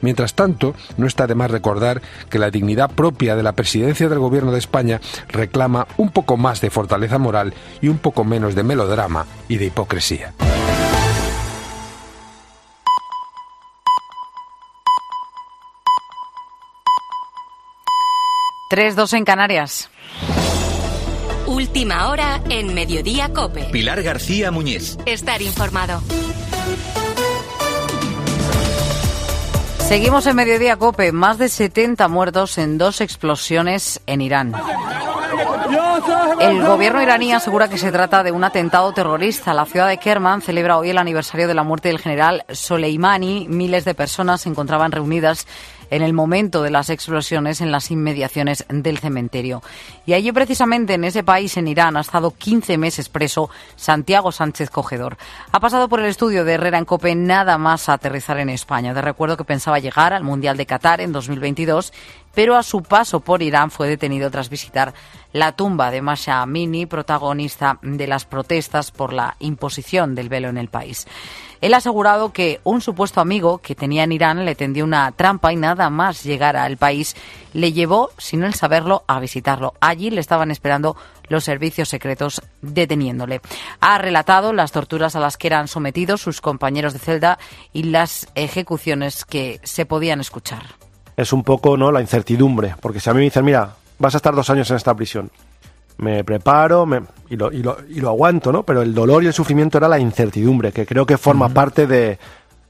Mientras tanto, no está de más recordar que la dignidad propia de la presidencia del Gobierno de España reclama un poco más de fortaleza moral y un poco menos de melodrama y de hipocresía. Tres, dos en Canarias. Última hora en Mediodía Cope. Pilar García Muñiz. Estar informado. Seguimos en Mediodía Cope. Más de 70 muertos en dos explosiones en Irán. El gobierno iraní asegura que se trata de un atentado terrorista. La ciudad de Kerman celebra hoy el aniversario de la muerte del general Soleimani. Miles de personas se encontraban reunidas en el momento de las explosiones en las inmediaciones del cementerio. Y allí precisamente en ese país, en Irán, ha estado 15 meses preso Santiago Sánchez Cogedor. Ha pasado por el estudio de Herrera en Cope nada más aterrizar en España. De recuerdo que pensaba llegar al Mundial de Qatar en 2022 pero a su paso por Irán fue detenido tras visitar la tumba de Masha Amini, protagonista de las protestas por la imposición del velo en el país. Él ha asegurado que un supuesto amigo que tenía en Irán le tendió una trampa y nada más llegar al país le llevó, sin él saberlo, a visitarlo. Allí le estaban esperando los servicios secretos deteniéndole. Ha relatado las torturas a las que eran sometidos sus compañeros de celda y las ejecuciones que se podían escuchar es un poco no la incertidumbre, porque si a mí me dicen, mira, vas a estar dos años en esta prisión, me preparo me, y, lo, y, lo, y, lo, aguanto, ¿no? Pero el dolor y el sufrimiento era la incertidumbre, que creo que forma parte de,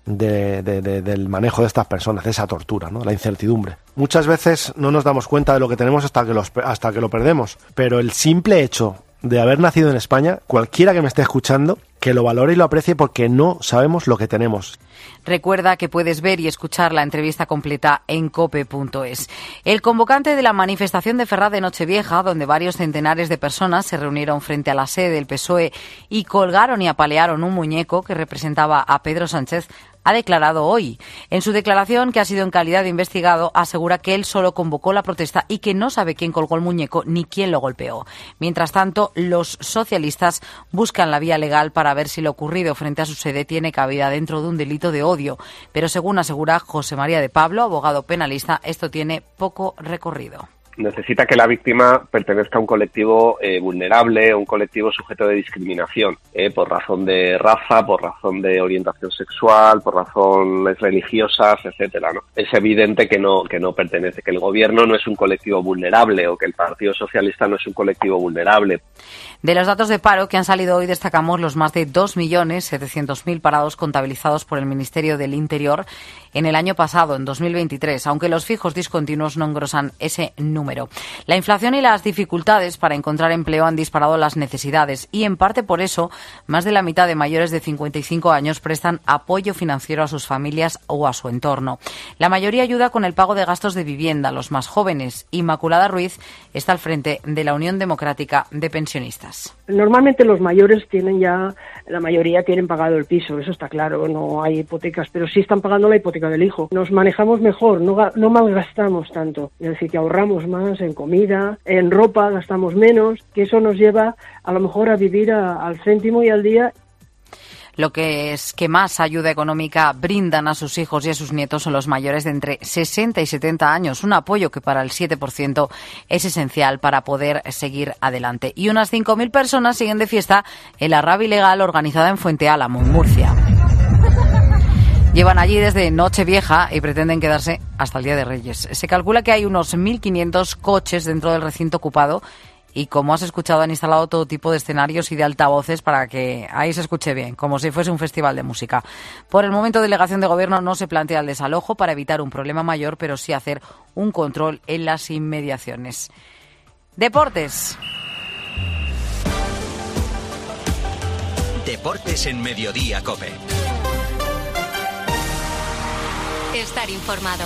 de, de, del manejo de estas personas, de esa tortura, ¿no? La incertidumbre. Muchas veces no nos damos cuenta de lo que tenemos hasta que, los, hasta que lo perdemos, pero el simple hecho de haber nacido en España, cualquiera que me esté escuchando, que lo valore y lo aprecie porque no sabemos lo que tenemos. Recuerda que puedes ver y escuchar la entrevista completa en cope.es. El convocante de la manifestación de Ferraz de Nochevieja, donde varios centenares de personas se reunieron frente a la sede del PSOE y colgaron y apalearon un muñeco que representaba a Pedro Sánchez, ha declarado hoy. En su declaración, que ha sido en calidad de investigado, asegura que él solo convocó la protesta y que no sabe quién colgó el muñeco ni quién lo golpeó. Mientras tanto, los socialistas buscan la vía legal para ver si lo ocurrido frente a su sede tiene cabida dentro de un delito de odio. Pero según asegura José María de Pablo, abogado penalista, esto tiene poco recorrido necesita que la víctima pertenezca a un colectivo eh, vulnerable, un colectivo sujeto de discriminación, eh, por razón de raza, por razón de orientación sexual, por razones religiosas, etcétera. ¿no? Es evidente que no, que no pertenece, que el gobierno no es un colectivo vulnerable o que el Partido Socialista no es un colectivo vulnerable. De los datos de paro que han salido hoy destacamos los más de 2.700.000 parados contabilizados por el Ministerio del Interior en el año pasado, en 2023, aunque los fijos discontinuos no engrosan ese número. La inflación y las dificultades para encontrar empleo han disparado las necesidades y, en parte por eso, más de la mitad de mayores de 55 años prestan apoyo financiero a sus familias o a su entorno. La mayoría ayuda con el pago de gastos de vivienda. Los más jóvenes, Inmaculada Ruiz, está al frente de la Unión Democrática de Pensionistas. Normalmente los mayores tienen ya, la mayoría tienen pagado el piso, eso está claro, no hay hipotecas, pero sí están pagando la hipoteca del hijo. Nos manejamos mejor, no, no malgastamos tanto, es decir, que ahorramos más en comida, en ropa, gastamos menos, que eso nos lleva a lo mejor a vivir al céntimo y al día lo que es que más ayuda económica brindan a sus hijos y a sus nietos son los mayores de entre 60 y 70 años, un apoyo que para el 7% es esencial para poder seguir adelante. Y unas 5.000 personas siguen de fiesta en la rabia ilegal organizada en Fuente Álamo, en Murcia. Llevan allí desde Nochevieja y pretenden quedarse hasta el Día de Reyes. Se calcula que hay unos 1.500 coches dentro del recinto ocupado y como has escuchado han instalado todo tipo de escenarios y de altavoces para que ahí se escuche bien, como si fuese un festival de música. Por el momento, delegación de gobierno no se plantea el desalojo para evitar un problema mayor, pero sí hacer un control en las inmediaciones. Deportes. Deportes en Mediodía, Cope. Estar informado.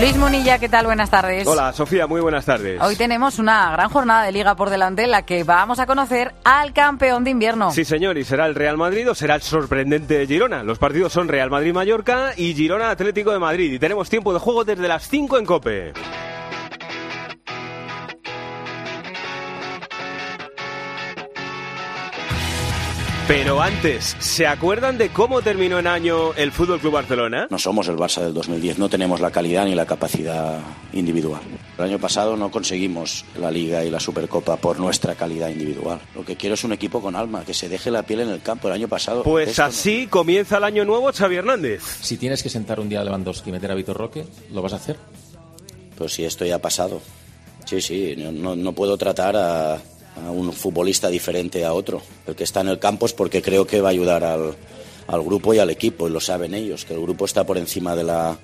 Luis Munilla, ¿qué tal? Buenas tardes. Hola, Sofía, muy buenas tardes. Hoy tenemos una gran jornada de liga por delante en la que vamos a conocer al campeón de invierno. Sí, señor, y será el Real Madrid o será el sorprendente Girona. Los partidos son Real Madrid-Mallorca y Girona Atlético de Madrid. Y tenemos tiempo de juego desde las 5 en Cope. Pero antes, ¿se acuerdan de cómo terminó en año el Fútbol Club Barcelona? No somos el Barça del 2010, no tenemos la calidad ni la capacidad individual. El año pasado no conseguimos la Liga y la Supercopa por nuestra calidad individual. Lo que quiero es un equipo con alma, que se deje la piel en el campo. El año pasado. Pues no- así comienza el año nuevo Xavi Hernández. Si tienes que sentar un día a Lewandowski y meter a Vitor Roque, ¿lo vas a hacer? Pues sí, esto ya ha pasado. Sí, sí, no puedo tratar a, a un futbolista diferente a otro. El que está en el campo es porque creo que va a ayudar al, al grupo y al equipo, y lo saben ellos, que el grupo está por encima de la,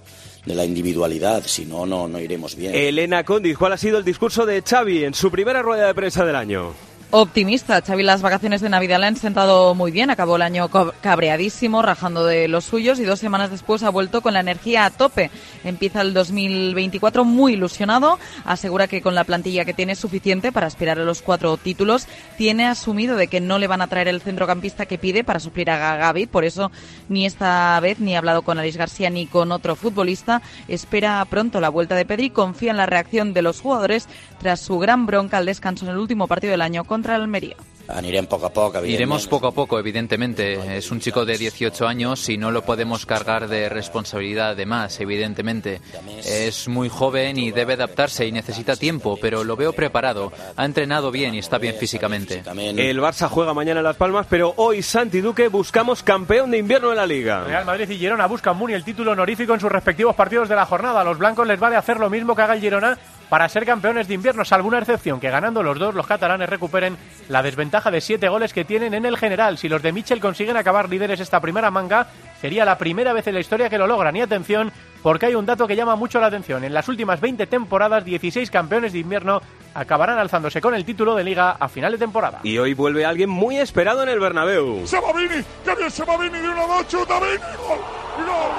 de la individualidad, si no, no, no iremos bien. Elena Condis, ¿cuál ha sido el discurso de Xavi en su primera rueda de prensa del año? Optimista, Xavi las vacaciones de Navidad le han sentado muy bien, acabó el año cabreadísimo, rajando de los suyos y dos semanas después ha vuelto con la energía a tope. Empieza el 2024 muy ilusionado, asegura que con la plantilla que tiene es suficiente para aspirar a los cuatro títulos, tiene asumido de que no le van a traer el centrocampista que pide para suplir a Gavi, por eso ni esta vez ni ha hablado con Alex García ni con otro futbolista, espera pronto la vuelta de Pedri, confía en la reacción de los jugadores. Tras su gran bronca al descanso en el último partido del año contra el Almería. Anirem poco a poco, Iremos poco a poco, evidentemente. Es un chico de 18 años y no lo podemos cargar de responsabilidad de más, evidentemente. Es muy joven y debe adaptarse y necesita tiempo, pero lo veo preparado. Ha entrenado bien y está bien físicamente. El Barça juega mañana en Las Palmas, pero hoy Santi Duque buscamos campeón de invierno en la Liga. Real Madrid y Girona buscan Muni el título honorífico en sus respectivos partidos de la jornada. A los blancos les vale hacer lo mismo que haga el Girona para ser campeones de invierno, salvo una excepción, que ganando los dos, los catalanes recuperen la desventaja de siete goles que tienen en el general. Si los de Michel consiguen acabar líderes esta primera manga, sería la primera vez en la historia que lo logran. Y atención, porque hay un dato que llama mucho la atención. En las últimas 20 temporadas, 16 campeones de invierno acabarán alzándose con el título de liga a final de temporada. Y hoy vuelve alguien muy esperado en el Bernabéu. Se va Vini, que bien se va Vini de una gol,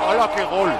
¡Hala, qué gol!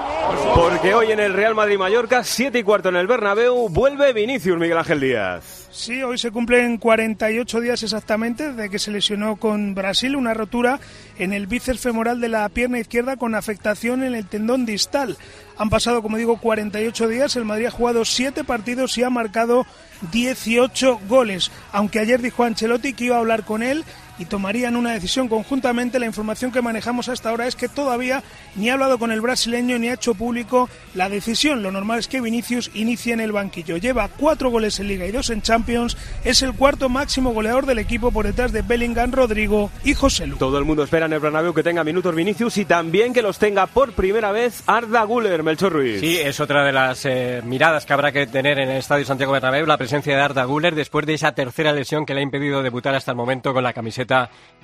Porque hoy en el Real Madrid-Mallorca, 7 y cuarto en el Bernabéu, vuelve Vinicius Miguel Ángel Díaz. Sí, hoy se cumplen 48 días exactamente desde que se lesionó con Brasil una rotura en el bíceps femoral de la pierna izquierda con afectación en el tendón distal. Han pasado, como digo, 48 días. El Madrid ha jugado 7 partidos y ha marcado 18 goles. Aunque ayer dijo Ancelotti que iba a hablar con él y tomarían una decisión conjuntamente. La información que manejamos hasta ahora es que todavía ni ha hablado con el brasileño ni ha hecho público la decisión. Lo normal es que Vinicius inicie en el banquillo. Lleva cuatro goles en Liga y dos en Champions. Es el cuarto máximo goleador del equipo por detrás de Bellingham, Rodrigo y José Lu. Todo el mundo espera en el Bernabéu que tenga minutos Vinicius y también que los tenga por primera vez Arda Güler, Melchor Ruiz. Sí, es otra de las eh, miradas que habrá que tener en el Estadio Santiago Bernabéu, la presencia de Arda Güler después de esa tercera lesión que le ha impedido debutar hasta el momento con la camiseta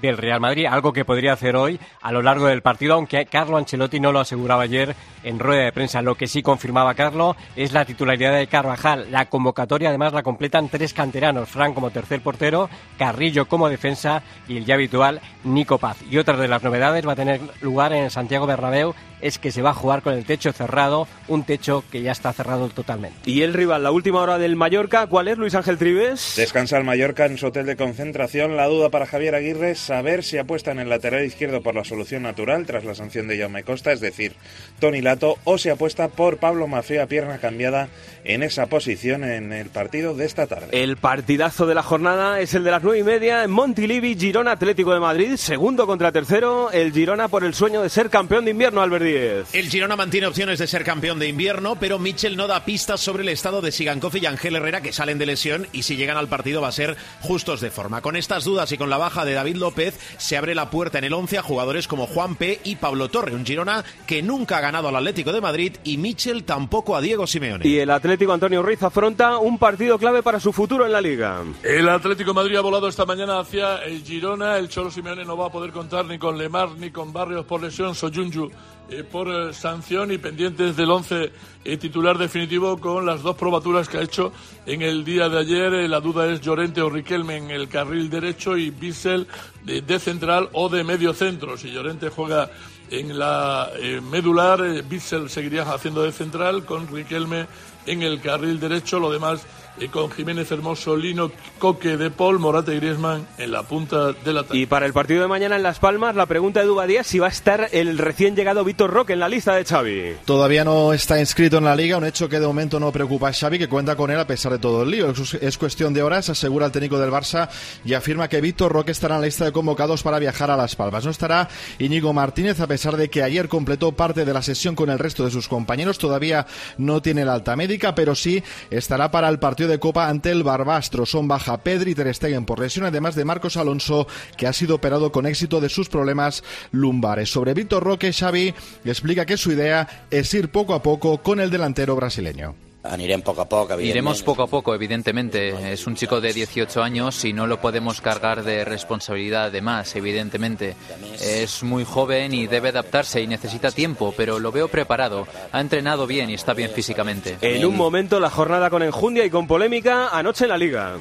del Real Madrid, algo que podría hacer hoy a lo largo del partido, aunque Carlo Ancelotti no lo aseguraba ayer en rueda de prensa. Lo que sí confirmaba Carlo es la titularidad de Carvajal. La convocatoria además la completan tres canteranos, Fran como tercer portero, Carrillo como defensa y el ya habitual Nico Paz. Y otra de las novedades va a tener lugar en Santiago Bernabéu es que se va a jugar con el techo cerrado, un techo que ya está cerrado totalmente. ¿Y el rival, la última hora del Mallorca, cuál es Luis Ángel Trives? Descansa el Mallorca en su hotel de concentración. La duda para Javier Aguirre es saber si apuesta en el lateral izquierdo por la solución natural tras la sanción de Jaume Costa, es decir, Tony Lato, o si apuesta por Pablo Mafeo a pierna cambiada en esa posición en el partido de esta tarde. El partidazo de la jornada es el de las nueve y media en Montilivi, Girona Atlético de Madrid, segundo contra tercero, el Girona por el sueño de ser campeón de invierno, Alberti. El Girona mantiene opciones de ser campeón de invierno, pero Mitchell no da pistas sobre el estado de Sigankov y Ángel Herrera que salen de lesión y si llegan al partido va a ser justos de forma. Con estas dudas y con la baja de David López se abre la puerta en el 11 a jugadores como Juan P y Pablo Torre, un Girona que nunca ha ganado al Atlético de Madrid y Mitchell tampoco a Diego Simeone. Y el Atlético Antonio Ruiz afronta un partido clave para su futuro en la liga. El Atlético Madrid ha volado esta mañana hacia el Girona, el Cholo Simeone no va a poder contar ni con Lemar ni con Barrios por lesión, Soyunju eh, por eh, sanción y pendientes del once eh, titular definitivo con las dos probaturas que ha hecho en el día de ayer. Eh, la duda es Llorente o Riquelme en el carril derecho y Bissell de, de central o de medio centro. Si Llorente juega en la medular, Bissell seguiría haciendo de central con Riquelme en el carril derecho. Lo demás eh, con Jiménez Hermoso, Lino, Coque, De Paul, Morata y Griezmann en la punta del ataque. Y para el partido de mañana en Las Palmas, la pregunta de Dubadía si va a estar el recién llegado Víctor Roque en la lista de Xavi. Todavía no está inscrito en la liga, un hecho que de momento no preocupa a Xavi, que cuenta con él a pesar de todo el lío. Es, es cuestión de horas, asegura el técnico del Barça y afirma que Víctor Roque estará en la lista de convocados para viajar a Las Palmas. No estará Íñigo Martínez, a pesar de que ayer completó parte de la sesión con el resto de sus compañeros. Todavía no tiene la alta médica, pero sí estará para el partido de Copa ante el Barbastro. Son baja Pedri y Ter Stegen por lesión, además de Marcos Alonso, que ha sido operado con éxito de sus problemas lumbares. Sobre Víctor Roque, Xavi explica que su idea es ir poco a poco con el delantero brasileño. Anirem poco a poco, Iremos poco a poco, evidentemente. Es un chico de 18 años y no lo podemos cargar de responsabilidad de más, evidentemente. Es muy joven y debe adaptarse y necesita tiempo, pero lo veo preparado. Ha entrenado bien y está bien físicamente. En un momento la jornada con enjundia y con polémica anoche en la liga.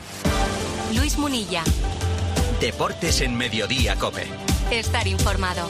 Luis Munilla. Deportes en Mediodía, Cope. Estar informado.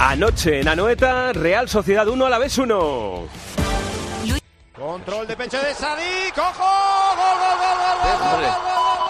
Anoche en Anoeta, Real Sociedad 1 a la vez 1. Control de pecho de Sadik. ¡Ojo! ¡Gol, gol, gol, gol, gol, gol, gol,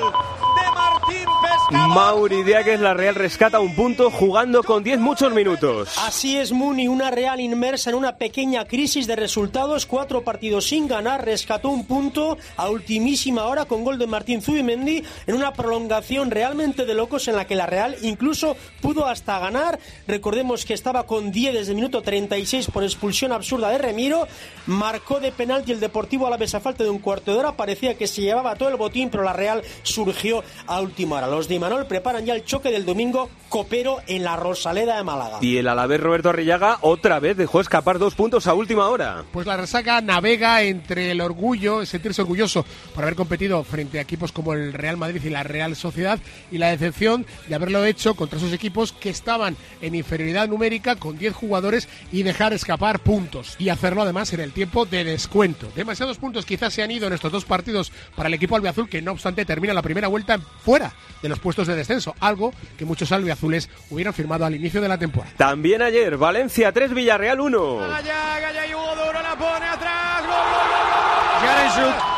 gol! De Martín Pescador. Mauri Diáguez, la Real rescata un punto jugando con 10 muchos minutos. Así es, Muni, una Real inmersa en una pequeña crisis de resultados, cuatro partidos sin ganar, rescató un punto a ultimísima hora con gol de Martín Zubimendi en una prolongación realmente de locos en la que la Real incluso pudo hasta ganar. Recordemos que estaba con 10 desde el minuto 36 por expulsión absurda de Remiro, marcó de penalti el Deportivo a la vez a falta de un cuarto de hora, parecía que se llevaba todo el botín, pero la Real surgió a última hora. Los Imanol preparan ya el choque del domingo copero en la Rosaleda de Málaga. Y el Alavés Roberto Arrillaga otra vez dejó escapar dos puntos a última hora. Pues la resaca navega entre el orgullo, sentirse orgulloso por haber competido frente a equipos como el Real Madrid y la Real Sociedad y la decepción de haberlo hecho contra esos equipos que estaban en inferioridad numérica con 10 jugadores y dejar escapar puntos y hacerlo además en el tiempo de descuento. Demasiados puntos quizás se han ido en estos dos partidos para el equipo albiazul que no obstante termina la primera vuelta fuera de los puestos de descenso, algo que muchos albiazules hubieran firmado al inicio de la temporada. También ayer, Valencia 3, Villarreal 1. Gaya, Gaya y Hugo Duro la pone atrás. Gol, gol, gol, gol, gol.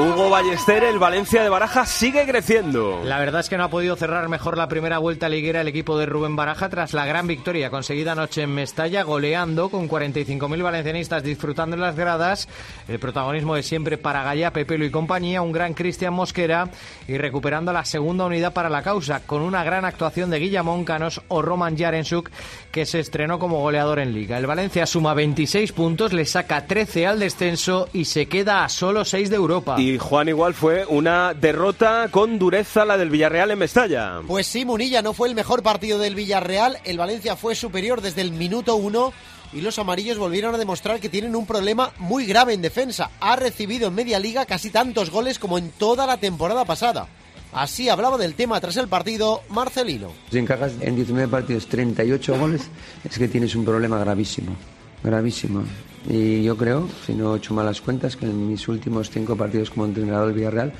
Hugo Ballester, el Valencia de Baraja, sigue creciendo. La verdad es que no ha podido cerrar mejor la primera vuelta liguera el equipo de Rubén Baraja tras la gran victoria conseguida anoche en Mestalla, goleando con 45.000 valencianistas disfrutando en las gradas. El protagonismo de siempre para Gaya, Pepelo y compañía, un gran Cristian Mosquera y recuperando la segunda unidad para la causa con una gran actuación de Guillamón Canos o Roman Jarensuk que se estrenó como goleador en liga. El Valencia suma 26 puntos, le saca 13 al descenso y se queda a solo 6 de Europa. Y Juan igual fue una derrota con dureza la del Villarreal en Mestalla. Pues sí, Munilla no fue el mejor partido del Villarreal. El Valencia fue superior desde el minuto uno y los amarillos volvieron a demostrar que tienen un problema muy grave en defensa. Ha recibido en media liga casi tantos goles como en toda la temporada pasada. Así hablaba del tema tras el partido Marcelino. Si encajas en 19 partidos 38 goles, es que tienes un problema gravísimo, gravísimo. Y yo creo, si no he hecho malas cuentas, que en mis últimos cinco partidos como entrenador del Villarreal,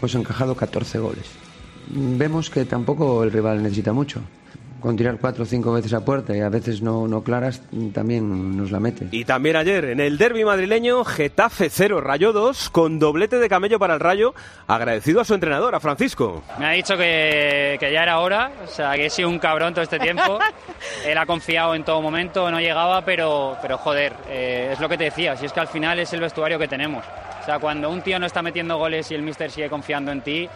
pues he encajado 14 goles. Vemos que tampoco el rival necesita mucho. Con tirar cuatro o cinco veces a puerta y a veces no, no claras, también nos la mete. Y también ayer, en el derby madrileño, Getafe 0, Rayo 2, con doblete de camello para el Rayo, agradecido a su entrenador, a Francisco. Me ha dicho que, que ya era hora, o sea, que he sido un cabrón todo este tiempo. Él ha confiado en todo momento, no llegaba, pero, pero joder, eh, es lo que te decía, si es que al final es el vestuario que tenemos. O sea, cuando un tío no está metiendo goles y el mister sigue confiando en ti,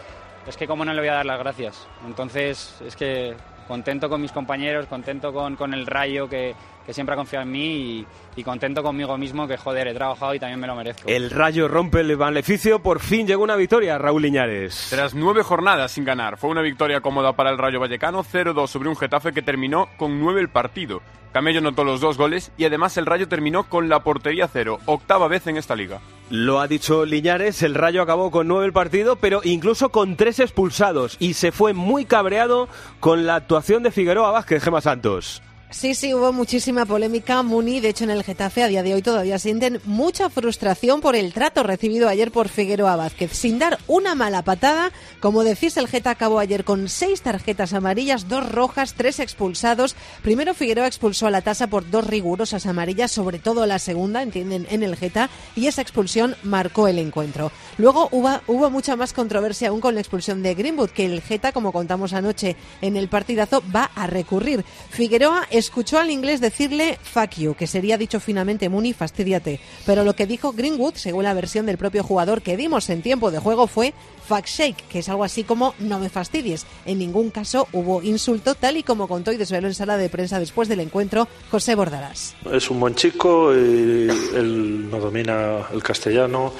es que cómo no le voy a dar las gracias. Entonces, es que contento con mis compañeros, contento con, con el Rayo que, que siempre ha confiado en mí y, y contento conmigo mismo que joder, he trabajado y también me lo merezco. El Rayo rompe el maleficio, por fin llegó una victoria, Raúl Liñares. Tras nueve jornadas sin ganar, fue una victoria cómoda para el Rayo Vallecano, 0-2 sobre un Getafe que terminó con nueve el partido. Camello notó los dos goles y además el Rayo terminó con la portería cero, octava vez en esta liga. Lo ha dicho Liñares, el Rayo acabó con nueve el partido, pero incluso con tres expulsados y se fue muy cabreado con la actuación de Figueroa Vázquez, Gema Santos. Sí, sí, hubo muchísima polémica. Muni, de hecho, en el Getafe a día de hoy todavía sienten mucha frustración por el trato recibido ayer por Figueroa Vázquez. Sin dar una mala patada, como decís, el Geta acabó ayer con seis tarjetas amarillas, dos rojas, tres expulsados. Primero Figueroa expulsó a la tasa por dos rigurosas amarillas, sobre todo la segunda, entienden, en el Geta, y esa expulsión marcó el encuentro. Luego hubo, mucha más controversia aún con la expulsión de Greenwood, que el Geta, como contamos anoche en el partidazo, va a recurrir. Figueroa escuchó al inglés decirle fuck you, que sería dicho finamente Muni, fastidiate. Pero lo que dijo Greenwood, según la versión del propio jugador que dimos en tiempo de juego, fue fuck shake, que es algo así como no me fastidies. En ningún caso hubo insulto, tal y como contó y desveló en sala de prensa después del encuentro José Bordarás. Es un buen chico, y él no domina el castellano.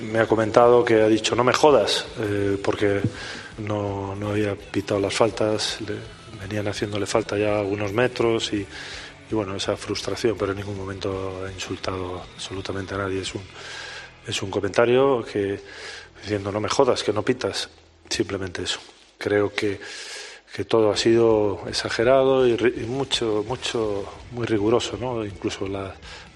Me ha comentado que ha dicho no me jodas, eh, porque no, no había pitado las faltas. Venían haciéndole falta ya algunos metros y, bueno, esa frustración, pero en ningún momento ha insultado absolutamente a nadie. Es un, es un comentario que diciendo no me jodas, que no pitas, simplemente eso. Creo que, que todo ha sido exagerado y, y mucho, mucho, muy riguroso, ¿no? Incluso la,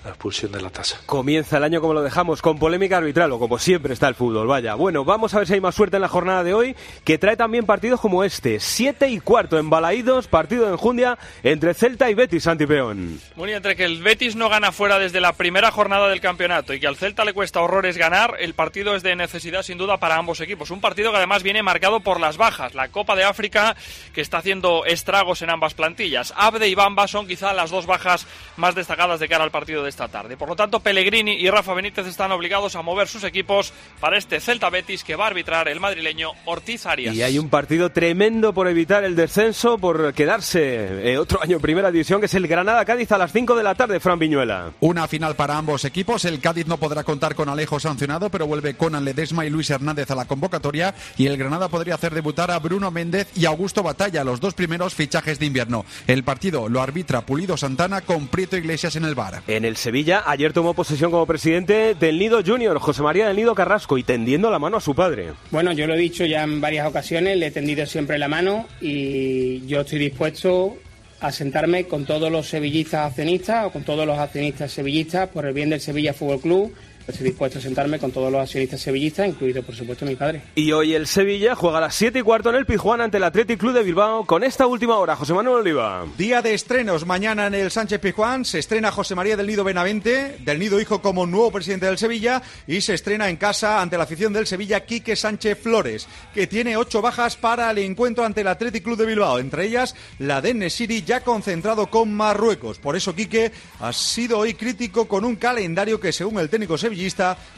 la expulsión de la tasa. Comienza el año como lo dejamos, con polémica arbitral, o como siempre está el fútbol, vaya. Bueno, vamos a ver si hay más suerte en la jornada de hoy, que trae también partidos como este. Siete y cuarto en Balaídos, partido de enjundia entre Celta y Betis, Santipeón. Bueno, y entre que el Betis no gana fuera desde la primera jornada del campeonato y que al Celta le cuesta horrores ganar, el partido es de necesidad sin duda para ambos equipos. Un partido que además viene marcado por las bajas. La Copa de África que está haciendo estragos en ambas plantillas. Abde y Bamba son quizá las dos bajas más destacadas de cara al partido de esta tarde. Por lo tanto, Pellegrini y Rafa Benítez están obligados a mover sus equipos para este Celta Betis que va a arbitrar el madrileño Ortiz Arias. Y hay un partido tremendo por evitar el descenso, por quedarse eh, otro año en primera división, que es el Granada-Cádiz a las 5 de la tarde, Fran Viñuela. Una final para ambos equipos. El Cádiz no podrá contar con Alejo sancionado, pero vuelve Conan Ledesma y Luis Hernández a la convocatoria. Y el Granada podría hacer debutar a Bruno Méndez y Augusto Batalla, los dos primeros fichajes de invierno. El partido lo arbitra Pulido Santana con Prieto Iglesias en el bar. En el Sevilla, ayer tomó posesión como presidente del Nido Junior, José María del Nido Carrasco, y tendiendo la mano a su padre. Bueno, yo lo he dicho ya en varias ocasiones, le he tendido siempre la mano y yo estoy dispuesto a sentarme con todos los sevillistas accionistas o con todos los accionistas sevillistas por el bien del Sevilla Fútbol Club. Estoy dispuesto a sentarme con todos los accionistas sevillistas, incluido por supuesto mi padre. Y hoy el Sevilla juega a las 7 y cuarto en el Pizjuán ante el Athletic Club de Bilbao con esta última hora. José Manuel Oliva. Día de estrenos. Mañana en el Sánchez Pizjuán se estrena José María del Nido Benavente, del Nido Hijo como nuevo presidente del Sevilla, y se estrena en casa ante la afición del Sevilla Quique Sánchez Flores, que tiene ocho bajas para el encuentro ante el Athletic Club de Bilbao, entre ellas la de Nesiri ya concentrado con Marruecos. Por eso Quique ha sido hoy crítico con un calendario que según el técnico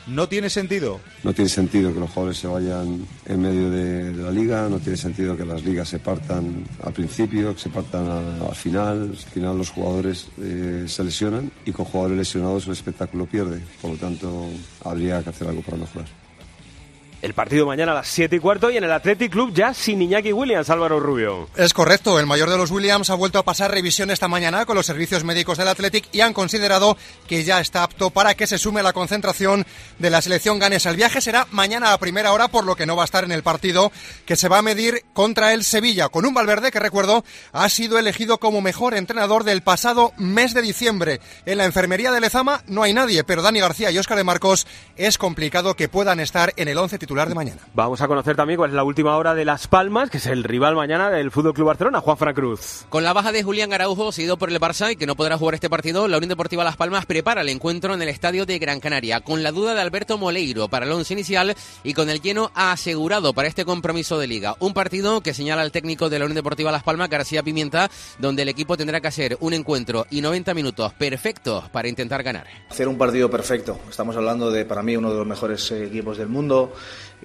no tiene sentido. No tiene sentido que los jugadores se vayan en medio de, la liga, no tiene sentido que las ligas se partan al principio, que se partan al final. Al final los jugadores eh, se lesionan y con jugadores lesionados el espectáculo pierde. Por lo tanto, habría que hacer algo para mejorar. El partido mañana a las 7 y cuarto y en el Athletic Club ya sin Iñaki Williams, Álvaro Rubio. Es correcto, el mayor de los Williams ha vuelto a pasar revisión esta mañana con los servicios médicos del Athletic y han considerado que ya está apto para que se sume a la concentración de la selección ganesa. El viaje será mañana a primera hora, por lo que no va a estar en el partido que se va a medir contra el Sevilla, con un Valverde que, recuerdo, ha sido elegido como mejor entrenador del pasado mes de diciembre. En la enfermería de Lezama no hay nadie, pero Dani García y Óscar de Marcos es complicado que puedan estar en el once titular de mañana. Vamos a conocer también cuál es la última hora de Las Palmas, que es el rival mañana del Fútbol Club Barcelona, Juan Fran Cruz. Con la baja de Julián Araujo, seguido por el Barça y que no podrá jugar este partido, la Unión Deportiva Las Palmas prepara el encuentro en el estadio de Gran Canaria, con la duda de Alberto Moleiro para el once inicial y con el lleno asegurado para este compromiso de liga. Un partido que señala el técnico de la Unión Deportiva Las Palmas, García Pimienta, donde el equipo tendrá que hacer un encuentro y 90 minutos perfectos para intentar ganar. Hacer un partido perfecto. Estamos hablando de, para mí, uno de los mejores eh, equipos del mundo.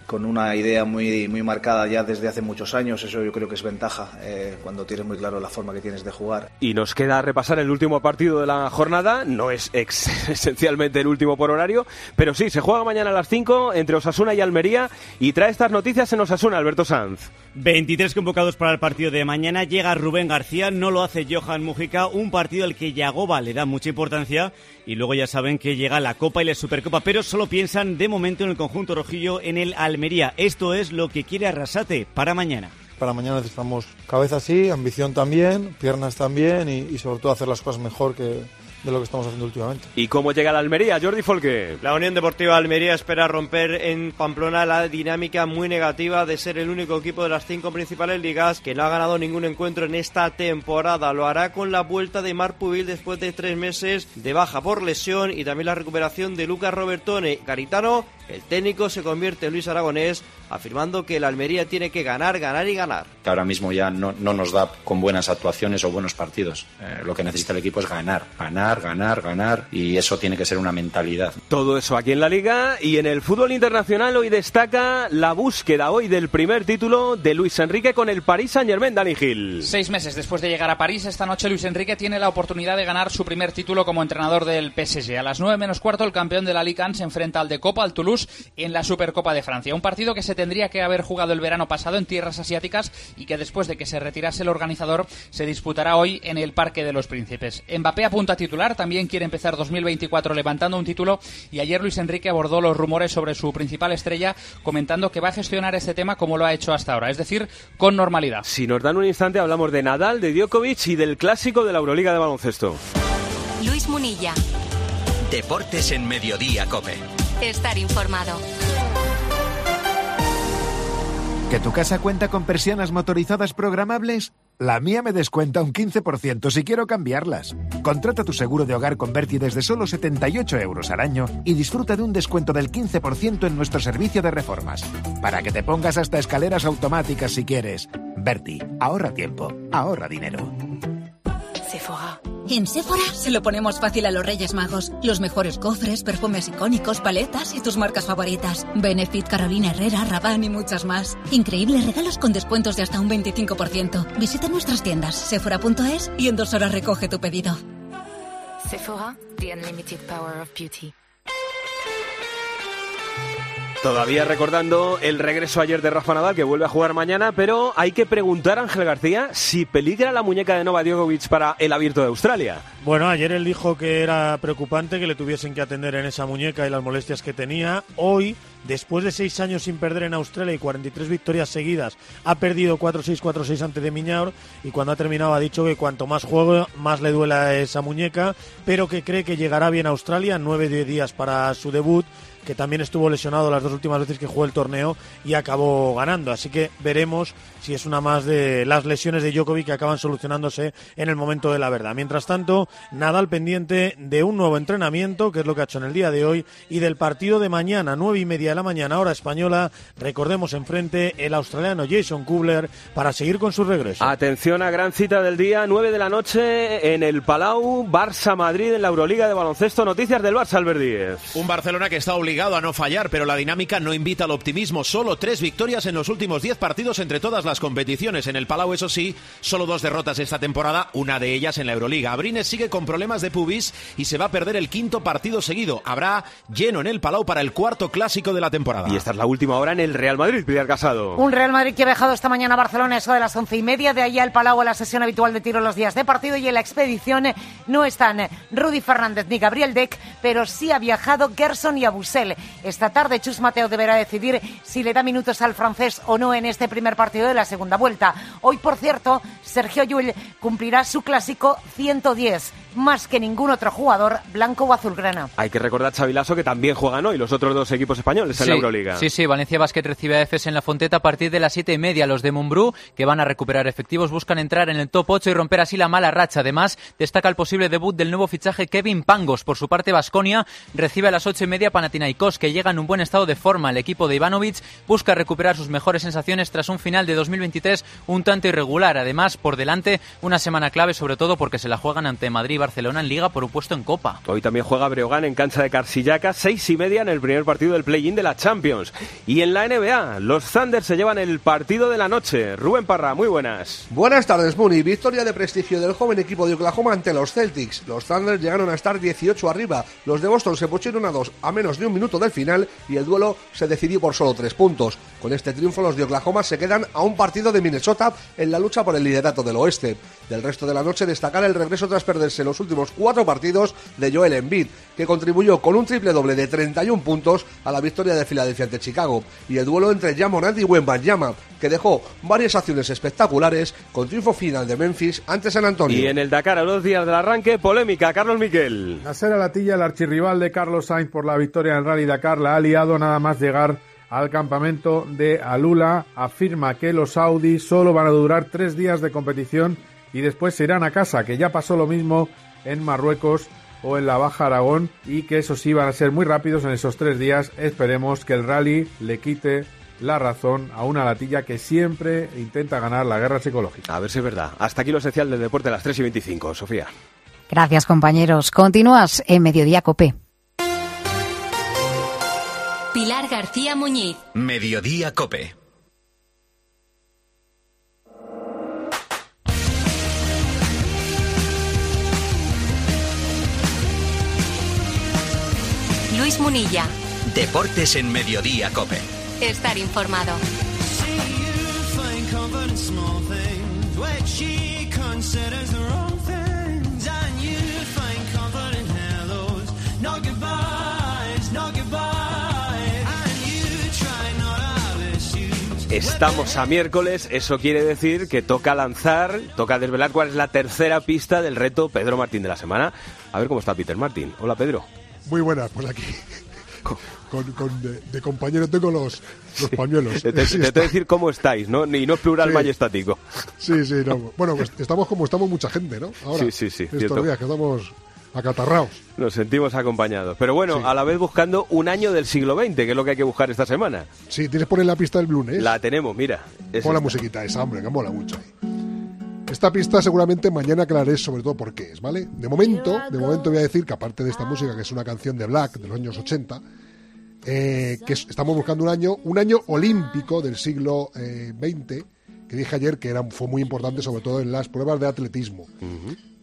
Con una idea muy, muy marcada ya desde hace muchos años. Eso yo creo que es ventaja eh, cuando tienes muy claro la forma que tienes de jugar. Y nos queda repasar el último partido de la jornada. No es ex- esencialmente el último por horario, pero sí, se juega mañana a las 5 entre Osasuna y Almería. Y trae estas noticias en Osasuna, Alberto Sanz. 23 convocados para el partido de mañana. Llega Rubén García, no lo hace Johan Mujica. Un partido al que Yagoba le da mucha importancia. Y luego ya saben que llega la Copa y la Supercopa, pero solo piensan de momento en el conjunto rojillo en el Almería. Esto es lo que quiere Arrasate para mañana. Para mañana necesitamos cabeza sí, ambición también, piernas también y, y sobre todo hacer las cosas mejor que de lo que estamos haciendo últimamente. ¿Y cómo llega la Almería, Jordi Folke? La Unión Deportiva Almería espera romper en Pamplona la dinámica muy negativa de ser el único equipo de las cinco principales ligas que no ha ganado ningún encuentro en esta temporada. Lo hará con la vuelta de Marc Pubil después de tres meses de baja por lesión y también la recuperación de Lucas Robertone. Garitano, el técnico, se convierte en Luis Aragonés, afirmando que la Almería tiene que ganar, ganar y ganar. que ahora mismo ya no, no nos da con buenas actuaciones o buenos partidos. Eh, lo que necesita el equipo es ganar, ganar, ganar, ganar y eso tiene que ser una mentalidad. Todo eso aquí en la Liga y en el fútbol internacional hoy destaca la búsqueda hoy del primer título de Luis Enrique con el Paris Saint-Germain, Dani Gil. Seis meses después de llegar a París, esta noche Luis Enrique tiene la oportunidad de ganar su primer título como entrenador del PSG. A las nueve menos cuarto, el campeón de la Ligue 1 se enfrenta al de Copa, al Toulouse, en la Supercopa de Francia. Un partido que se tendría que haber jugado el verano pasado en tierras asiáticas y que después de que se retirase el organizador se disputará hoy en el Parque de los Príncipes. Mbappé apunta a titular, también quiere empezar 2024 levantando un título y ayer Luis Enrique abordó los rumores sobre su principal estrella comentando que va a gestionar este tema como lo ha hecho hasta ahora, es decir, con normalidad. Si nos dan un instante hablamos de Nadal, de Djokovic y del clásico de la Euroliga de baloncesto. Luis Munilla. Deportes en Mediodía, Cope. Estar informado. ¿Que tu casa cuenta con persianas motorizadas programables? La mía me descuenta un 15% si quiero cambiarlas. Contrata tu seguro de hogar con Berti desde solo 78 euros al año y disfruta de un descuento del 15% en nuestro servicio de reformas. Para que te pongas hasta escaleras automáticas si quieres. Berti, ahorra tiempo, ahorra dinero. Sephora. En Sephora se lo ponemos fácil a los Reyes Magos. Los mejores cofres, perfumes icónicos, paletas y tus marcas favoritas. Benefit, Carolina Herrera, Rabanne y muchas más. Increíbles regalos con descuentos de hasta un 25%. Visita nuestras tiendas sephora.es y en dos horas recoge tu pedido. Sephora, the unlimited power of beauty. Todavía recordando el regreso ayer de Rafa Nadal, que vuelve a jugar mañana, pero hay que preguntar a Ángel García si peligra la muñeca de Novak Djokovic para el abierto de Australia. Bueno, ayer él dijo que era preocupante que le tuviesen que atender en esa muñeca y las molestias que tenía. Hoy, después de seis años sin perder en Australia y 43 victorias seguidas, ha perdido 4-6, 4-6 ante de Miñaur y cuando ha terminado ha dicho que cuanto más juego, más le duela esa muñeca, pero que cree que llegará bien a Australia, nueve de días para su debut que también estuvo lesionado las dos últimas veces que jugó el torneo y acabó ganando. Así que veremos si es una más de las lesiones de Djokovic que acaban solucionándose en el momento de la verdad. Mientras tanto, Nadal pendiente de un nuevo entrenamiento, que es lo que ha hecho en el día de hoy, y del partido de mañana, nueve y media de la mañana, hora española. Recordemos enfrente el australiano Jason Kubler para seguir con su regreso. Atención a gran cita del día, 9 de la noche en el Palau, Barça-Madrid en la Euroliga de baloncesto. Noticias del Barça, Albert Díez. Un Barcelona que está obligado a no fallar, pero la dinámica no invita al optimismo. Solo tres victorias en los últimos diez partidos entre todas las competiciones. En el Palau, eso sí, solo dos derrotas esta temporada, una de ellas en la Euroliga. Abrines sigue con problemas de pubis y se va a perder el quinto partido seguido. Habrá lleno en el Palau para el cuarto clásico de la temporada. Y esta es la última hora en el Real Madrid, Pilar Casado. Un Real Madrid que ha viajado esta mañana a Barcelona, eso de las once y media, de ahí al Palau a la sesión habitual de tiro los días de partido y en la expedición no están Rudy Fernández ni Gabriel Deck, pero sí ha viajado Gerson y Esta tarde Chus Mateo deberá decidir si le da minutos al francés o no en este primer partido de la segunda vuelta. Hoy, por cierto, Sergio Llull cumplirá su clásico 110 más que ningún otro jugador blanco o azulgrana. Hay que recordar, Chavilaso, que también juegan hoy los otros dos equipos españoles en Sí, la Euroliga. Sí, sí, Valencia Basket recibe a EFES en la Fonteta a partir de las siete y media. Los de Mumbrú, que van a recuperar efectivos, buscan entrar en el top 8 y romper así la mala racha. Además, destaca el posible debut del nuevo fichaje Kevin Pangos. Por su parte, Basconia recibe a las ocho y media Panathinaikos, que llega en un buen estado de forma. El equipo de Ivanovic busca recuperar sus mejores sensaciones tras un final de 2023 un tanto irregular. Además, por delante, una semana clave, sobre todo porque se la juegan ante Madrid, Barcelona en Liga por un puesto en Copa. Hoy también juega Breogán en cancha de Carsillaca, seis y media en el primer partido del play-in de la Champions. Y en la NBA, los Thunder se llevan el partido de la noche. Rubén Parra, muy buenas. Buenas tardes, Muni. Victoria de prestigio del joven equipo de Oklahoma ante los Celtics. Los Thunder llegaron a estar 18 arriba. Los de Boston se pusieron a dos a menos de un minuto del final y el duelo se decidió por solo tres puntos. Con este triunfo, los de Oklahoma se quedan a un partido de Minnesota en la lucha por el liderato del oeste. Del resto de la noche, destacar el regreso tras perderse los últimos cuatro partidos de Joel Embiid, que contribuyó con un triple doble de 31 puntos a la victoria de Filadelfia ante Chicago, y el duelo entre Jamonat y Wembanyama, que dejó varias acciones espectaculares con triunfo final de Memphis ante San Antonio. Y en el Dakar, a los días del arranque, polémica, Carlos Miquel. Nasser Alatilla, el archirrival de Carlos Sainz por la victoria en el Rally Dakar, la ha liado nada más llegar al campamento de Alula. Afirma que los Saudis solo van a durar tres días de competición y después se irán a casa, que ya pasó lo mismo en Marruecos o en la Baja Aragón y que esos sí van a ser muy rápidos en esos tres días. Esperemos que el rally le quite la razón a una latilla que siempre intenta ganar la guerra psicológica. A ver si es verdad. Hasta aquí lo esencial del deporte a las 3 y 25. Sofía. Gracias, compañeros. Continúas en Mediodía Copé. Pilar García Muñiz. Mediodía Cope. Luis Munilla. Deportes en Mediodía Cope. Estar informado. Estamos a miércoles, eso quiere decir que toca lanzar, toca desvelar cuál es la tercera pista del reto Pedro Martín de la semana. A ver cómo está Peter Martín. Hola Pedro. Muy buenas, pues aquí. Con, con- de, de compañero tengo los, los pañuelos. Te, te- Sí, te tengo que decir cómo estáis, ¿no? Y no es plural Sí. majestático. Sí, sí, no. Bueno, pues estamos como estamos mucha gente, ¿no? Ahora, Sí, sí, sí, Estos cierto. días que estamos acatarraos. Nos sentimos acompañados. Pero bueno, a la vez buscando un año del siglo XX, que es lo que hay que buscar esta semana. Sí, tienes por ahí la pista del blues, La tenemos, mira. Es Pon la esta. musiquita esa, hombre, que mola mucho ahí. Esta pista seguramente mañana aclararé sobre todo por qué es, ¿vale? De momento, de momento voy a decir que aparte de esta música, que es una canción de Black de los años 80, eh, que es- estamos buscando un año, un año olímpico del siglo eh, XX, que dije ayer que era, fue muy importante sobre todo en las pruebas de atletismo.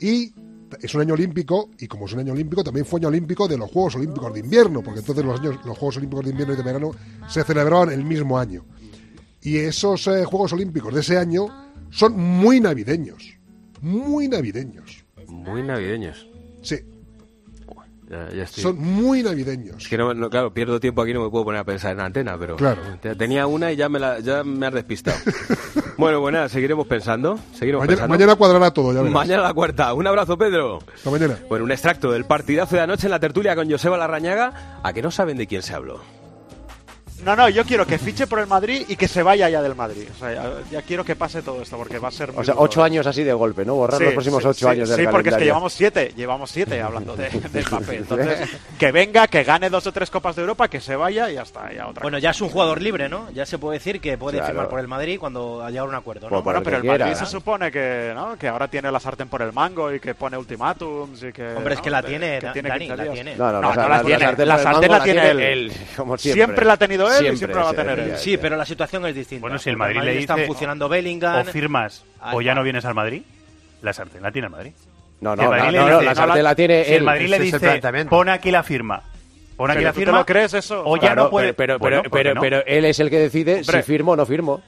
Y es un año olímpico, y como es un año olímpico, también fue año olímpico de los Juegos Olímpicos de Invierno, porque entonces los, años, los Juegos Olímpicos de Invierno y de verano se celebraban el mismo año. Y esos eh, Juegos Olímpicos de ese año son muy navideños. Muy navideños. Muy navideños. Sí, Ya, ya estoy. son muy navideños. Es que no, no, claro, pierdo tiempo aquí, no me puedo poner a pensar en la antena, pero Claro. te- tenía una y ya me, la, ya me has despistado. bueno, nada, seguiremos pensando. Seguiremos Mañana, pensando. mañana cuadrará todo, ya verás. Mañana la cuarta. Un abrazo, Pedro. Hasta mañana. Bueno, un extracto del partidazo de anoche en la tertulia con Joseba Larrañaga. ¿A que no saben de quién se habló? No, no, yo quiero que fiche por el Madrid y que se vaya ya del Madrid. O sea, ya, ya quiero que pase todo esto porque va a ser. O sea, ocho años así de golpe, ¿no? Borrar Sí, los próximos sí, ocho sí, años del Sí, porque es que llevamos siete, llevamos siete hablando de, del papel. Entonces, que venga, que gane dos o tres Copas de Europa, que se vaya y ya está. Ya otra Bueno, ya es un jugador libre, ¿no? Ya se puede decir que puede Claro. firmar por el Madrid cuando haya un acuerdo, ¿no? Bueno, pero el Madrid se supone que, ¿no? que ahora tiene la sartén por el mango y que pone ultimátums y que. Hombre, es que la tiene, que tiene Dani, 15 la tiene. No, no, No, la, no la la tiene. La sartén la tiene él. como. Siempre la ha tenido él y Siempre, siempre la va a tener sí, él. Sí, pero la situación es distinta. Bueno, si el Madrid le están dice funcionando o- Bellingham. o firmas o ya no vienes al Madrid, la sartén la tiene el Madrid. No, Si el no, no, la sartén la tiene si el él, Madrid le dice, pon aquí la firma. Pon aquí Pero la ¿tú firma. lo crees eso? O ya Claro, no puede. Pero, pero, Bueno, pero, ¿por qué pero, no? pero él es el que decide Hombre. si firmo o no firmo.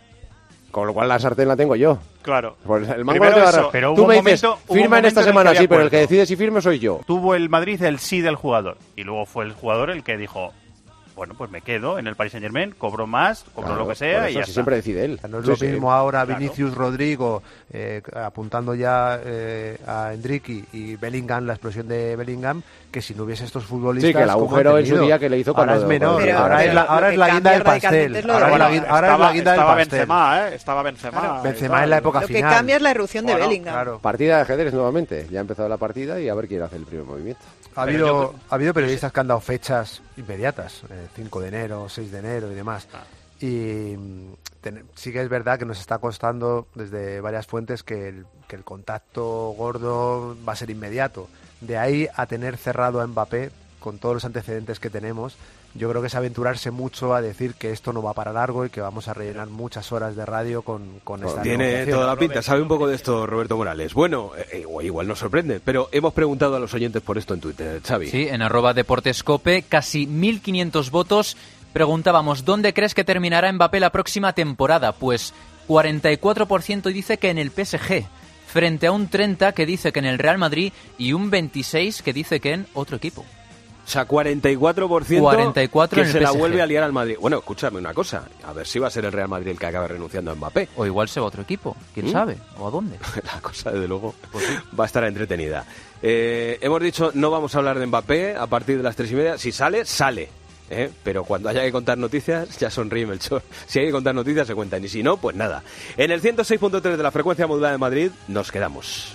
Con lo cual la sartén la tengo yo. Claro. Pues el mango Primero no te eso, pero Tú me dices, momento- firma en esta semana, sí, pero el que decide si firmo soy yo. Tuvo el Madrid el sí del jugador. Y luego fue el jugador el que dijo, bueno, pues me quedo en el Paris Saint Germain, cobro más, cobro Claro, lo que sea por y eso, ya si está. siempre decide él. No es Sí, lo sí. mismo ahora Claro. Vinicius Rodrigo eh, apuntando ya eh, a Endricky y Bellingham, la explosión de Bellingham, que si no hubiese estos futbolistas. Sí, que el agujero en su día que le hizo Ahora cuando- es menor, Pero- ahora pero es la, lo ahora que es la guinda del pastel. lo Ahora de es la, guinda- ahora es la Estaba- guinda del estaba pastel. Benzema, ¿eh? Estaba Benzema. Benzema en la época Lo que final. cambia es la irrupción de Bellingham. Partida de ajedrez nuevamente. Ya ha empezado la partida y a ver quién hace el primer movimiento. Ha habido, ha habido periodistas que han dado fechas inmediatas, eh, 5 de enero, 6 de enero y demás. Ah. Y mm, ten- sí que es verdad que nos está costando desde varias fuentes que el, que el contacto gordo va a ser inmediato. De ahí a tener cerrado a Mbappé, con todos los antecedentes que tenemos, yo creo que es aventurarse mucho a decir que esto no va para largo y que vamos a rellenar muchas horas de radio con, con esta Tiene negociación. toda la pinta, sabe un poco de esto Roberto Morales. Bueno, eh, igual, igual nos sorprende, pero hemos preguntado a los oyentes por esto en Twitter, Xavi. Sí, en arroba deportescope, casi 1.500 votos. Preguntábamos, ¿dónde crees que terminará Mbappé la próxima temporada? Pues 44% dice que en el PSG, frente a un 30% que dice que en el Real Madrid y un 26% que dice que en otro equipo. O sea, 44%, 44 que se la vuelve a liar al Madrid. Bueno, escúchame una cosa, a ver si va a ser el Real Madrid el que acabe renunciando a Mbappé. O igual se va a otro equipo, quién ¿Mm? sabe, o a dónde. La cosa, desde luego, va a estar entretenida. Eh, hemos dicho, no vamos a hablar de Mbappé a partir de las tres y media. Si sale, sale. ¿eh? Pero cuando haya que contar noticias, ya sonríe Melchor. Si hay que contar noticias, se cuentan. Y si no, pues nada. En el 106.3 de la frecuencia modulada de Madrid, nos quedamos.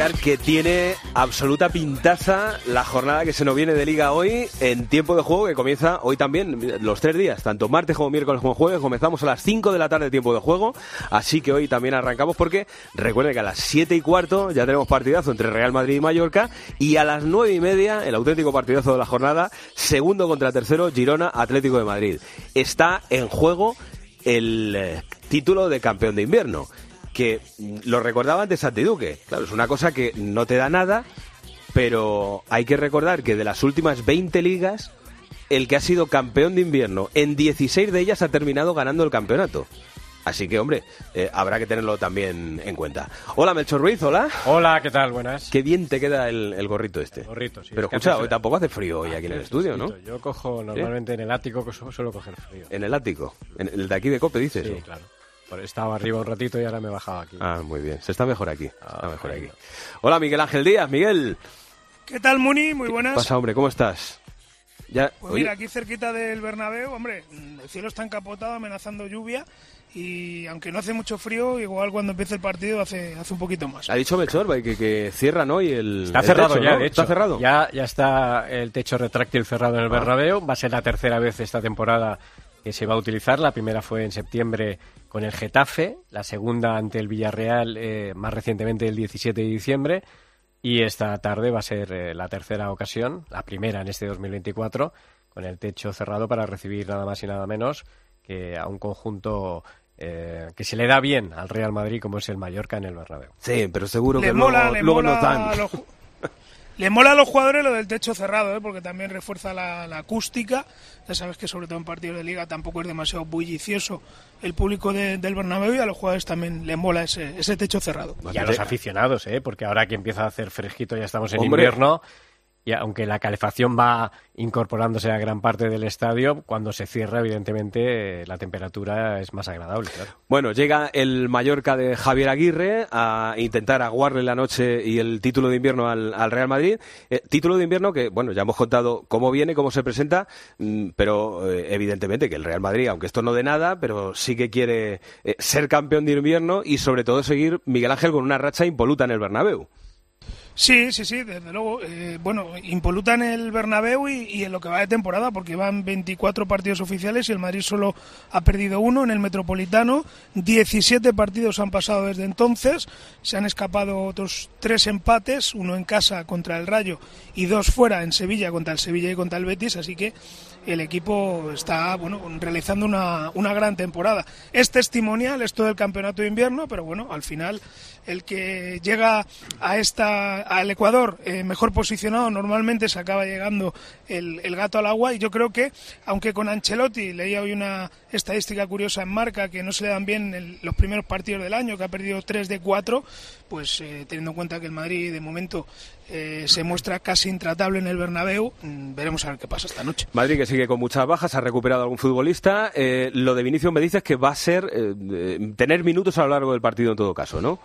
Que tiene absoluta pintaza la jornada que se nos viene de liga hoy en tiempo de juego que comienza hoy también, los tres días, tanto martes como miércoles como jueves, comenzamos a las 5 de la tarde tiempo de juego, así que hoy también arrancamos porque recuerden que a las 7 y cuarto ya tenemos partidazo entre Real Madrid y Mallorca. Y a las 9 y media el auténtico partidazo de la jornada, segundo contra tercero, Girona Atlético de Madrid. Está en juego el eh, título de campeón de invierno que lo recordaba antes Santi Duque. Claro, es una cosa que no te da nada, pero hay que recordar que de las últimas 20 ligas, el que ha sido campeón de invierno en 16 de ellas ha terminado ganando el campeonato. Así que, hombre, eh, habrá que tenerlo también en cuenta. Hola, Melchor Ruiz, hola. Hola, ¿qué tal? Buenas. Qué bien te queda el, el gorrito este. Gorrito, sí. Pero Es escucha, hoy tampoco hace frío hoy aquí en el estudio, ¿no? Yo cojo normalmente en el ático, suelo coger frío. En el ático. En el de aquí de Cope, dices. Sí, claro. Estaba arriba un ratito y ahora me he bajado aquí. Ah, muy bien. Se está mejor aquí. Se Ah, está mejor aquí. Hola, Miguel Ángel Díaz. Miguel. ¿Qué tal, Muni? Muy buenas. pasa, hombre? ¿Cómo estás? Ya, Pues oye, mira, aquí cerquita del Bernabéu, hombre, el cielo está encapotado amenazando lluvia y aunque no hace mucho frío, igual cuando empiece el partido hace, hace un poquito más. ha dicho Melchor que, que cierran hoy el. Está el cerrado techo, ya, ¿no? de hecho. ¿Está cerrado? Ya, ya está el techo retráctil cerrado en el Ah. Bernabéu. Va a ser la tercera vez esta temporada que se va a utilizar. La primera fue en septiembre con el Getafe, la segunda ante el Villarreal eh, más recientemente el 17 de diciembre. Y esta tarde va a ser eh, la tercera ocasión, la primera en este 2024, con el techo cerrado para recibir nada más y nada menos que a un conjunto eh, que se le da bien al Real Madrid como es el Mallorca en el Bernabéu. Sí, pero seguro Le que mola, luego, luego mola nos dan. Le mola a los jugadores lo del techo cerrado, ¿eh? porque también refuerza la, la acústica. Ya sabes que sobre todo en partidos de liga tampoco es demasiado bullicioso el público de- del Bernabéu y a los jugadores también le mola ese, ese techo cerrado. Y a los aficionados, ¿eh? porque ahora que empieza a hacer fresquito ya estamos en Hombre. invierno. Y aunque la calefacción va incorporándose a gran parte del estadio, cuando se cierra, evidentemente, eh, la temperatura es más agradable, claro. Bueno, llega el Mallorca de Javier Aguirre a intentar aguarle la noche y el título de invierno al, al Real Madrid. Eh, título de invierno que, bueno, ya hemos contado cómo viene, cómo se presenta, mm, pero eh, evidentemente que el Real Madrid, aunque esto no de nada, pero sí que quiere ser campeón de invierno y sobre todo seguir Miguel Ángel con una racha impoluta en el Bernabéu. Sí, sí, sí, desde luego. Eh, bueno, impoluta en el Bernabéu y, y en lo que va de temporada, porque van 24 partidos oficiales y el Madrid solo ha perdido uno en el Metropolitano. 17 partidos han pasado desde entonces. Se han escapado otros tres empates, uno en casa contra el Rayo y dos fuera en Sevilla contra el Sevilla y contra el Betis. Así que el equipo está bueno realizando una, una gran temporada. Es testimonial esto del campeonato de invierno, pero bueno, al final el que llega a esta al Ecuador eh, mejor posicionado normalmente se acaba llegando el, el, gato al agua. Y yo creo que aunque con Ancelotti leía hoy una estadística curiosa en marca que no se le dan bien los primeros partidos del año que ha perdido 3 de 4 pues eh, teniendo en cuenta que el Madrid de momento eh, se muestra casi intratable en el Bernabéu mm, veremos a ver qué pasa esta noche. Madrid que sigue con muchas bajas ha recuperado algún futbolista. Lo de Vinicius me dices que va a ser tener minutos a lo largo del partido en todo caso ¿no?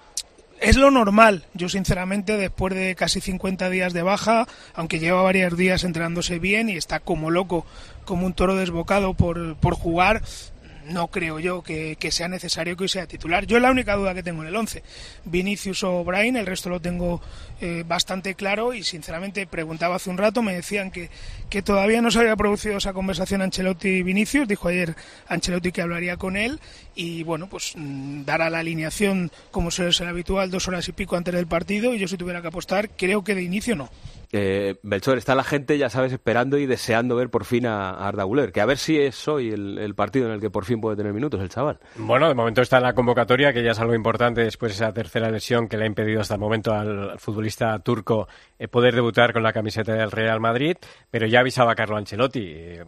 Es lo normal. Yo, sinceramente, después de casi 50 días de baja, aunque lleva varios días entrenándose bien y está como loco, como un toro desbocado por, por jugar, no creo yo que, sea necesario que hoy sea titular. Yo la única duda que tengo en el 11, Vinicius o Brian, el resto lo tengo eh, bastante claro y sinceramente preguntaba hace un rato, me decían que, que todavía no se había producido esa conversación Ancelotti-Vinicius, dijo ayer Ancelotti que hablaría con él y bueno, pues mm, dará la alineación como suele ser habitual dos horas y pico antes del partido y yo si tuviera que apostar creo que de inicio no. Eh, Belchor, está la gente, ya sabes, esperando y deseando ver por fin a, Arda Guler, que a ver si es hoy el, partido en el que por fin puede tener minutos el chaval. Bueno, de momento está en la convocatoria, que ya es algo importante después de esa tercera lesión que le ha impedido hasta el momento al futbolista turco eh, poder debutar con la camiseta del Real Madrid, pero ya avisaba Carlo Ancelotti. Eh,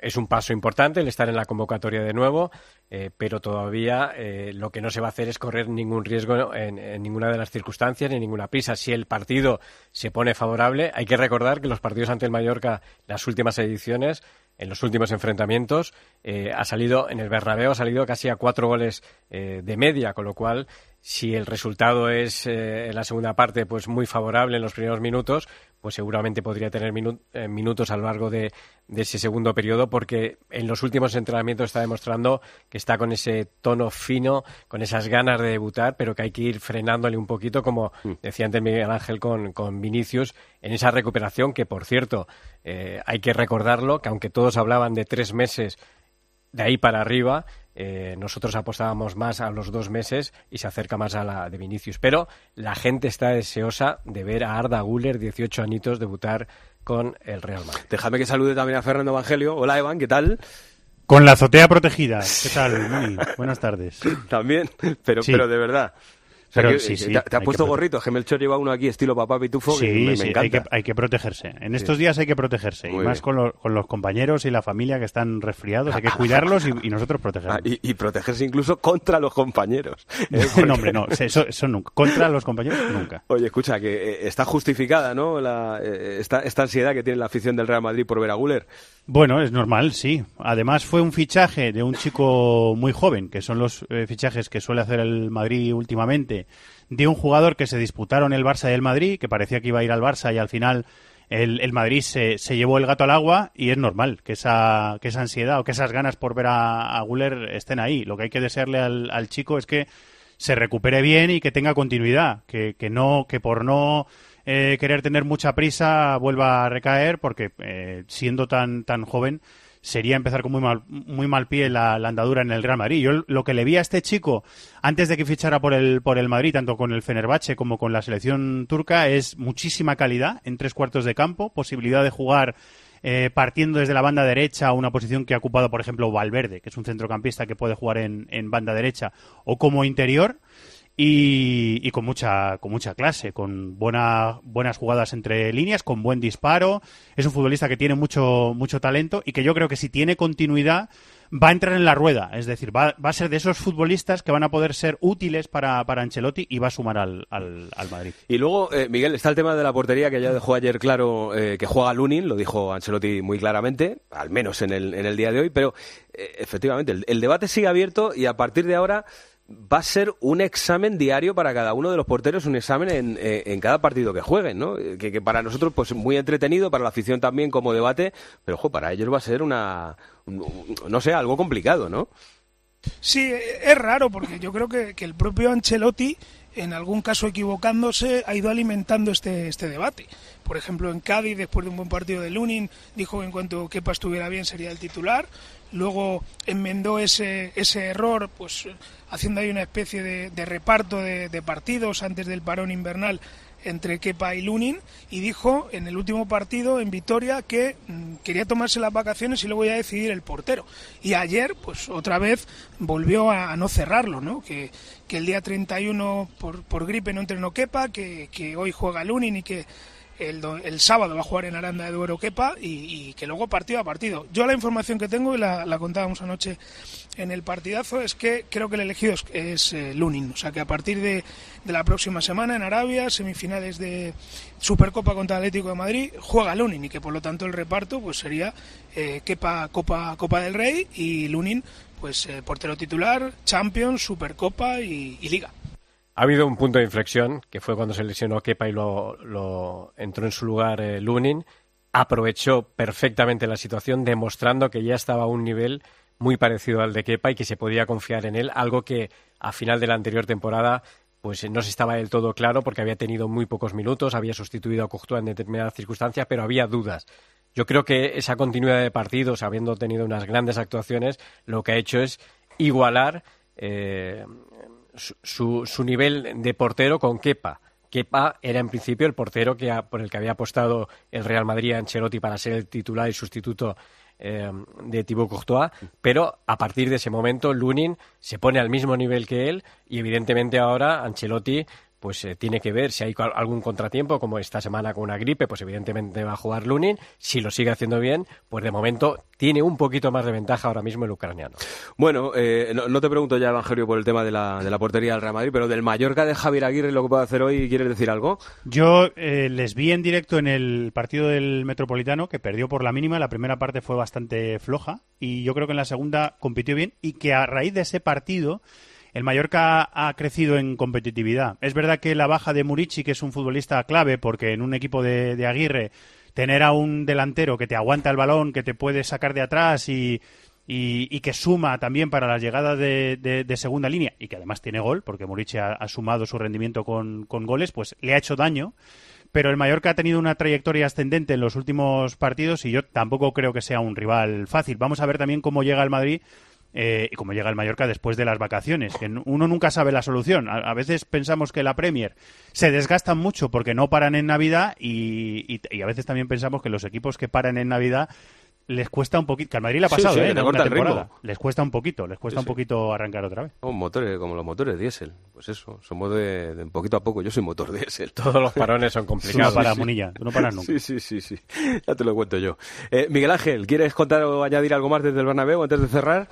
es un paso importante el estar en la convocatoria de nuevo, eh, pero todavía eh, lo que no se va a hacer es correr ningún riesgo en, ninguna de las circunstancias ni ninguna prisa. Si el partido se pone favorable, hay que recordar que los partidos ante el Mallorca, las últimas ediciones, en los últimos enfrentamientos, eh, ha salido en el Bernabéu ha salido casi a cuatro goles de media, con lo cual si el resultado es eh, en la segunda parte pues muy favorable en los primeros minutos, pues seguramente podría tener eh, minutos a lo largo de, ese segundo periodo, porque en los últimos entrenamientos está demostrando que está con ese tono fino, con esas ganas de debutar, pero que hay que ir frenándole un poquito, como mm. decía antes Miguel Ángel con, con Vinicius, en esa recuperación, que por cierto, eh, hay que recordarlo, que aunque todos hablaban de tres meses de ahí para arriba, eh, nosotros apostábamos más a los dos meses y se acerca más a la de Vinicius. Pero la gente está deseosa de ver a Arda Guller, 18 añitos, debutar con el Real Madrid. Déjame que salude también a Fernando Evangelio. Hola, Evan, ¿qué tal? Con la azotea protegida. ¿Qué tal? Muy buenas tardes. También, pero, pero de verdad. Pero, sí, sí, te, has puesto gorrito. Gemelchor lleva uno aquí estilo papá pitufo. Sí, me, sí, Hay, que, hay que protegerse. En estos días hay que protegerse. y más con, con, los compañeros y la familia que están resfriados. Hay que cuidarlos y, nosotros protegerlos. Ah, y, protegerse incluso contra los compañeros. No, hombre, no. Eso, eso, nunca. Contra los compañeros, nunca. Oye, escucha, que eh, está justificada, ¿no? La, eh, esta, esta ansiedad que tiene la afición del Real Madrid por ver a Guller. Bueno, es normal, sí. Además fue un fichaje de un chico muy joven, que son los eh, fichajes que suele hacer el Madrid últimamente de un jugador que se disputaron el Barça y el Madrid, que parecía que iba a ir al Barça y al final el, Madrid se, se, llevó el gato al agua y es normal que esa, que esa ansiedad o que esas ganas por ver a, Guller estén ahí. Lo que hay que desearle al, al, chico es que se recupere bien y que tenga continuidad, que, que no, que por no eh, querer tener mucha prisa vuelva a recaer, porque eh, siendo tan, tan joven sería empezar con muy mal, muy mal pie la, andadura en el Real Madrid. Yo lo que le vi a este chico antes de que fichara por el, por el Madrid, tanto con el Fenerbahce como con la selección turca, es muchísima calidad en tres cuartos de campo, posibilidad de jugar eh, partiendo desde la banda derecha, una posición que ha ocupado, por ejemplo, Valverde, que es un centrocampista que puede jugar en, en banda derecha, o como interior y, con mucha con mucha clase, con buena, buenas jugadas entre líneas, con buen disparo. Es un futbolista que tiene mucho mucho talento y que yo creo que si tiene continuidad va a entrar en la rueda, es decir, va, va a ser de esos futbolistas que van a poder ser útiles para, para Ancelotti y va a sumar al, al, Madrid. Y luego, eh, Miguel, está el tema de la portería que ya dejó ayer claro eh, que juega Lunin, lo dijo Ancelotti muy claramente, al menos en el, en el día de hoy, pero eh, efectivamente el debate sigue abierto y a partir de ahora va a ser un examen diario para cada uno de los porteros, un examen en, eh, en cada partido que jueguen, ¿no? Que, para nosotros, pues muy entretenido, para la afición también como debate, pero ojo, para ellos va a ser una, no sé, algo complicado, ¿no? Sí, es raro porque yo creo que, que el propio Ancelotti en algún caso equivocándose, ha ido alimentando este, este debate. Por ejemplo, en Cádiz, después de un buen partido de Lunin, dijo que en cuanto Kepa estuviera bien sería el titular. luego enmendó ese, ese error, pues haciendo ahí una especie de, reparto de, partidos antes del parón invernal entre Kepa y Lunin y dijo en el último partido en Vitoria que mm, quería tomarse las vacaciones y luego ya decidir el portero. Y ayer, pues otra vez volvió a, a no cerrarlo, ¿no? Que, que el día 31 por, por gripe no entrenó Kepa, que, que hoy juega Lunin y que el, el sábado va a jugar en Aranda de Duero Kepa y, que luego partido a partido. Yo la información que tengo, y la, contábamos anoche en el partidazo, es que creo que el elegido es, eh, Lunin. O sea que a partir de, de la próxima semana en Arabia, semifinales de Supercopa contra Atlético de Madrid, juega Lunin y que por lo tanto el reparto pues sería eh, Kepa Copa, Copa del Rey y Lunin pues eh, portero titular, Champions, Supercopa y Liga. Ha habido un punto de inflexión, que fue cuando se lesionó Kepa y lo, entró en su lugar eh, Lunin. Aprovechó perfectamente la situación, demostrando que ya estaba a un nivel muy parecido al de Kepa y que se podía confiar en él, algo que a final de la anterior temporada pues no se estaba del todo claro porque había tenido muy pocos minutos, había sustituido a Courtois en determinadas circunstancias, pero había dudas. Yo creo que esa continuidad de partidos, habiendo tenido unas grandes actuaciones, lo que ha hecho es igualar eh, su, su- nivel de portero con Kepa. Kepa era en principio el portero que por el que había apostado el Real Madrid a Ancelotti para ser el titular y sustituto eh, de Thibaut Courtois, pero a partir de ese momento Lunin se pone al mismo nivel que él y evidentemente ahora Ancelotti pues eh, tiene que ver si hay algún contratiempo, como esta semana con una gripe, pues evidentemente va a jugar Lunin. Si lo sigue haciendo bien, pues de momento tiene un poquito más de ventaja ahora mismo el ucraniano. Bueno, eh, no, no te pregunto ya, Evangelio, por el tema de la, de la portería del Real Madrid, pero del Mallorca de Javier Aguirre, lo que puede hacer hoy, ¿quieres decir algo? Yo eh, les vi en directo en el partido del Metropolitano, que perdió por la mínima. La primera parte fue bastante floja y yo creo que en la segunda compitió bien y que a raíz de ese partido el Mallorca ha crecido en competitividad. Es verdad que la baja de Murici, que es un futbolista clave, porque en un equipo de, Aguirre tener a un delantero que te aguanta el balón, que te puede sacar de atrás y, y, que suma también para las llegadas de, segunda línea y que además tiene gol, porque Murici ha, ha sumado su rendimiento con, con goles, pues le ha hecho daño. Pero el Mallorca ha tenido una trayectoria ascendente en los últimos partidos y yo tampoco creo que sea un rival fácil. Vamos a ver también cómo llega el Madrid eh, y cómo llega el Mallorca después de las vacaciones. Que uno nunca sabe la solución. A, a veces pensamos que la Premier se desgastan mucho porque no paran en Navidad y, y- y a veces también pensamos que los equipos que paran en Navidad les cuesta un poquito, que al Madrid le ha Sí, pasado sí, ¿eh? corta el ritmo. temporada. Les cuesta un poquito, les cuesta Sí, un sí. poquito arrancar otra vez. Son motores, como los motores diésel. Pues eso, somos de, de poquito a poco. Yo soy motor diésel. Todos los parones son complicados. Tú no paras, Munilla, tú no paras nunca. Sí, sí, sí, sí. Ya te lo cuento yo. Eh, Miguel Ángel, ¿quieres contar o añadir algo más desde el Bernabéu antes de cerrar?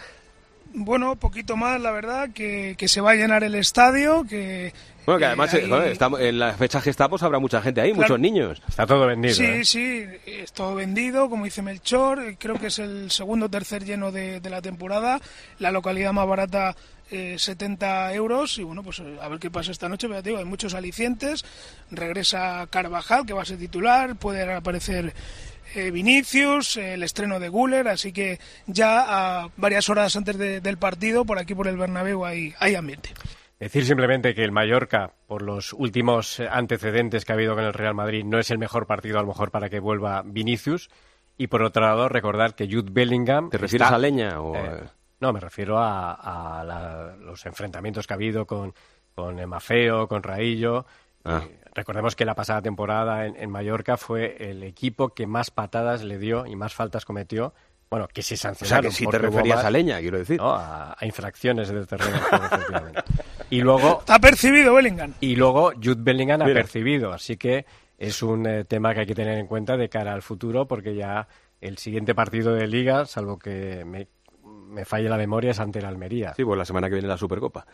Bueno, poquito más, la verdad, que, que se va a llenar el estadio, que... Bueno, que eh, además, ahí- eh, joder, estamos, en las fechas que estamos habrá mucha gente ahí, Claro. muchos niños. Está todo vendido. Sí, ¿eh? sí, es todo vendido, como dice Melchor, creo que es el segundo o tercer lleno de, de la temporada, la localidad más barata eh, 70 euros y bueno, pues eh, a ver qué pasa esta noche, pero ya te digo, hay muchos alicientes, regresa Carvajal, que va a ser titular, puede aparecer eh, Vinicius, eh, el estreno de Guller, así que ya a varias horas antes de- del partido, por aquí por el Bernabéu hay, hay ambiente. Decir simplemente que el Mallorca, por los últimos antecedentes que ha habido con el Real Madrid, no es el mejor partido a lo mejor para que vuelva Vinicius. Y por otro lado, recordar que Jude Bellingham... ¿Te refieres está- a Leña o Eh, no, me refiero a, a la- los enfrentamientos que ha habido con, con Mafeo, con Raillo. Ah. Eh, recordemos que la pasada temporada en, en Mallorca fue el equipo que más patadas le dio y más faltas cometió. Bueno, que se O sea, sancionaron. que si te referías más- a Leña, quiero decir. no, a, a infracciones del terreno. Y luego, ¿Está percibido Bellingham? y luego Jude Bellingham ha percibido, así que es un eh, tema que hay que tener en cuenta de cara al futuro, porque ya el siguiente partido de Liga, salvo que me, me falle la memoria, es ante el Almería. Sí, pues la semana que viene la Supercopa.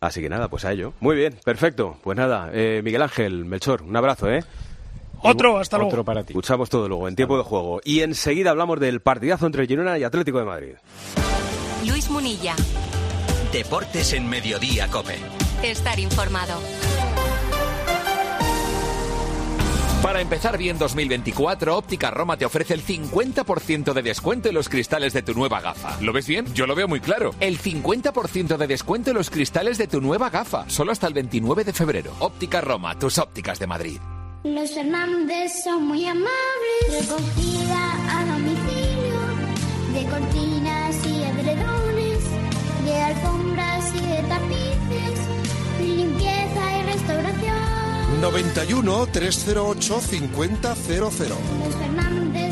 Así que nada, pues a ello. Muy bien, perfecto. Pues nada, eh, Miguel Ángel, Melchor, un abrazo, ¿eh? Otro, hasta luego. Otro para ti. Escuchamos todo luego, en tiempo de juego. Y enseguida hablamos del partidazo entre Girona y Atlético de Madrid. Luis Munilla. Deportes en Mediodía, Cope. Estar informado. Para empezar bien 2024, Óptica Roma te ofrece el 50% de descuento en los cristales de tu nueva gafa. ¿Lo ves bien? Yo lo veo muy claro. El 50% de descuento en los cristales de tu nueva gafa, solo hasta el 29 de febrero. Óptica Roma, tus ópticas de Madrid. Los Fernández son muy amables. Recogida a domicilio de cortinas y alfombras y de tapices, limpieza y restauración. 91 308 5000.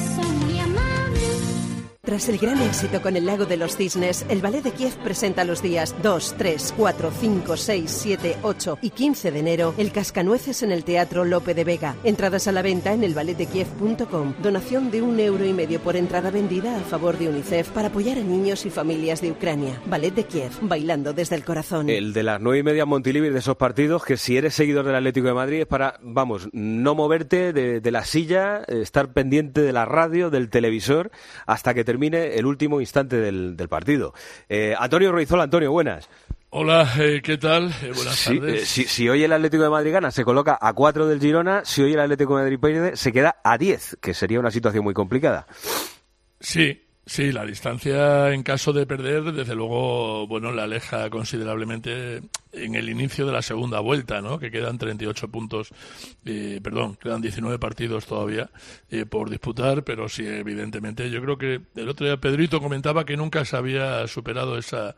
Tras el gran éxito con el Lago de los Cisnes, el Ballet de Kiev presenta los días 2, 3, 4, 5, 6, 7, 8 y 15 de enero el Cascanueces en el Teatro Lope de Vega. Entradas a la venta en el balletdekiev.com. Donación de un euro y medio por entrada vendida a favor de UNICEF para apoyar a niños y familias de Ucrania. Ballet de Kiev, bailando desde el corazón. El de las nueve y media Montilivi de esos partidos que si eres seguidor del Atlético de Madrid es para, vamos, no moverte de, la silla, estar pendiente de la radio, del televisor, hasta que termine el último instante del, del partido. Eh, Antonio Ruizola, Antonio, buenas. Hola, eh, ¿qué tal? Eh, buenas tardes. eh, si- si hoy el Atlético de Madrid gana, se coloca a 4 del Girona. Si hoy el Atlético de Madrid pierde, se queda a 10, que sería una situación muy complicada. Sí, sí, la distancia en caso de perder, desde luego, bueno, la aleja considerablemente en el inicio de la segunda vuelta, ¿no? Que quedan 38 puntos, eh, perdón, quedan 19 partidos todavía eh, por disputar, pero sí, evidentemente, yo creo que el otro día Pedrito comentaba que nunca se había superado esa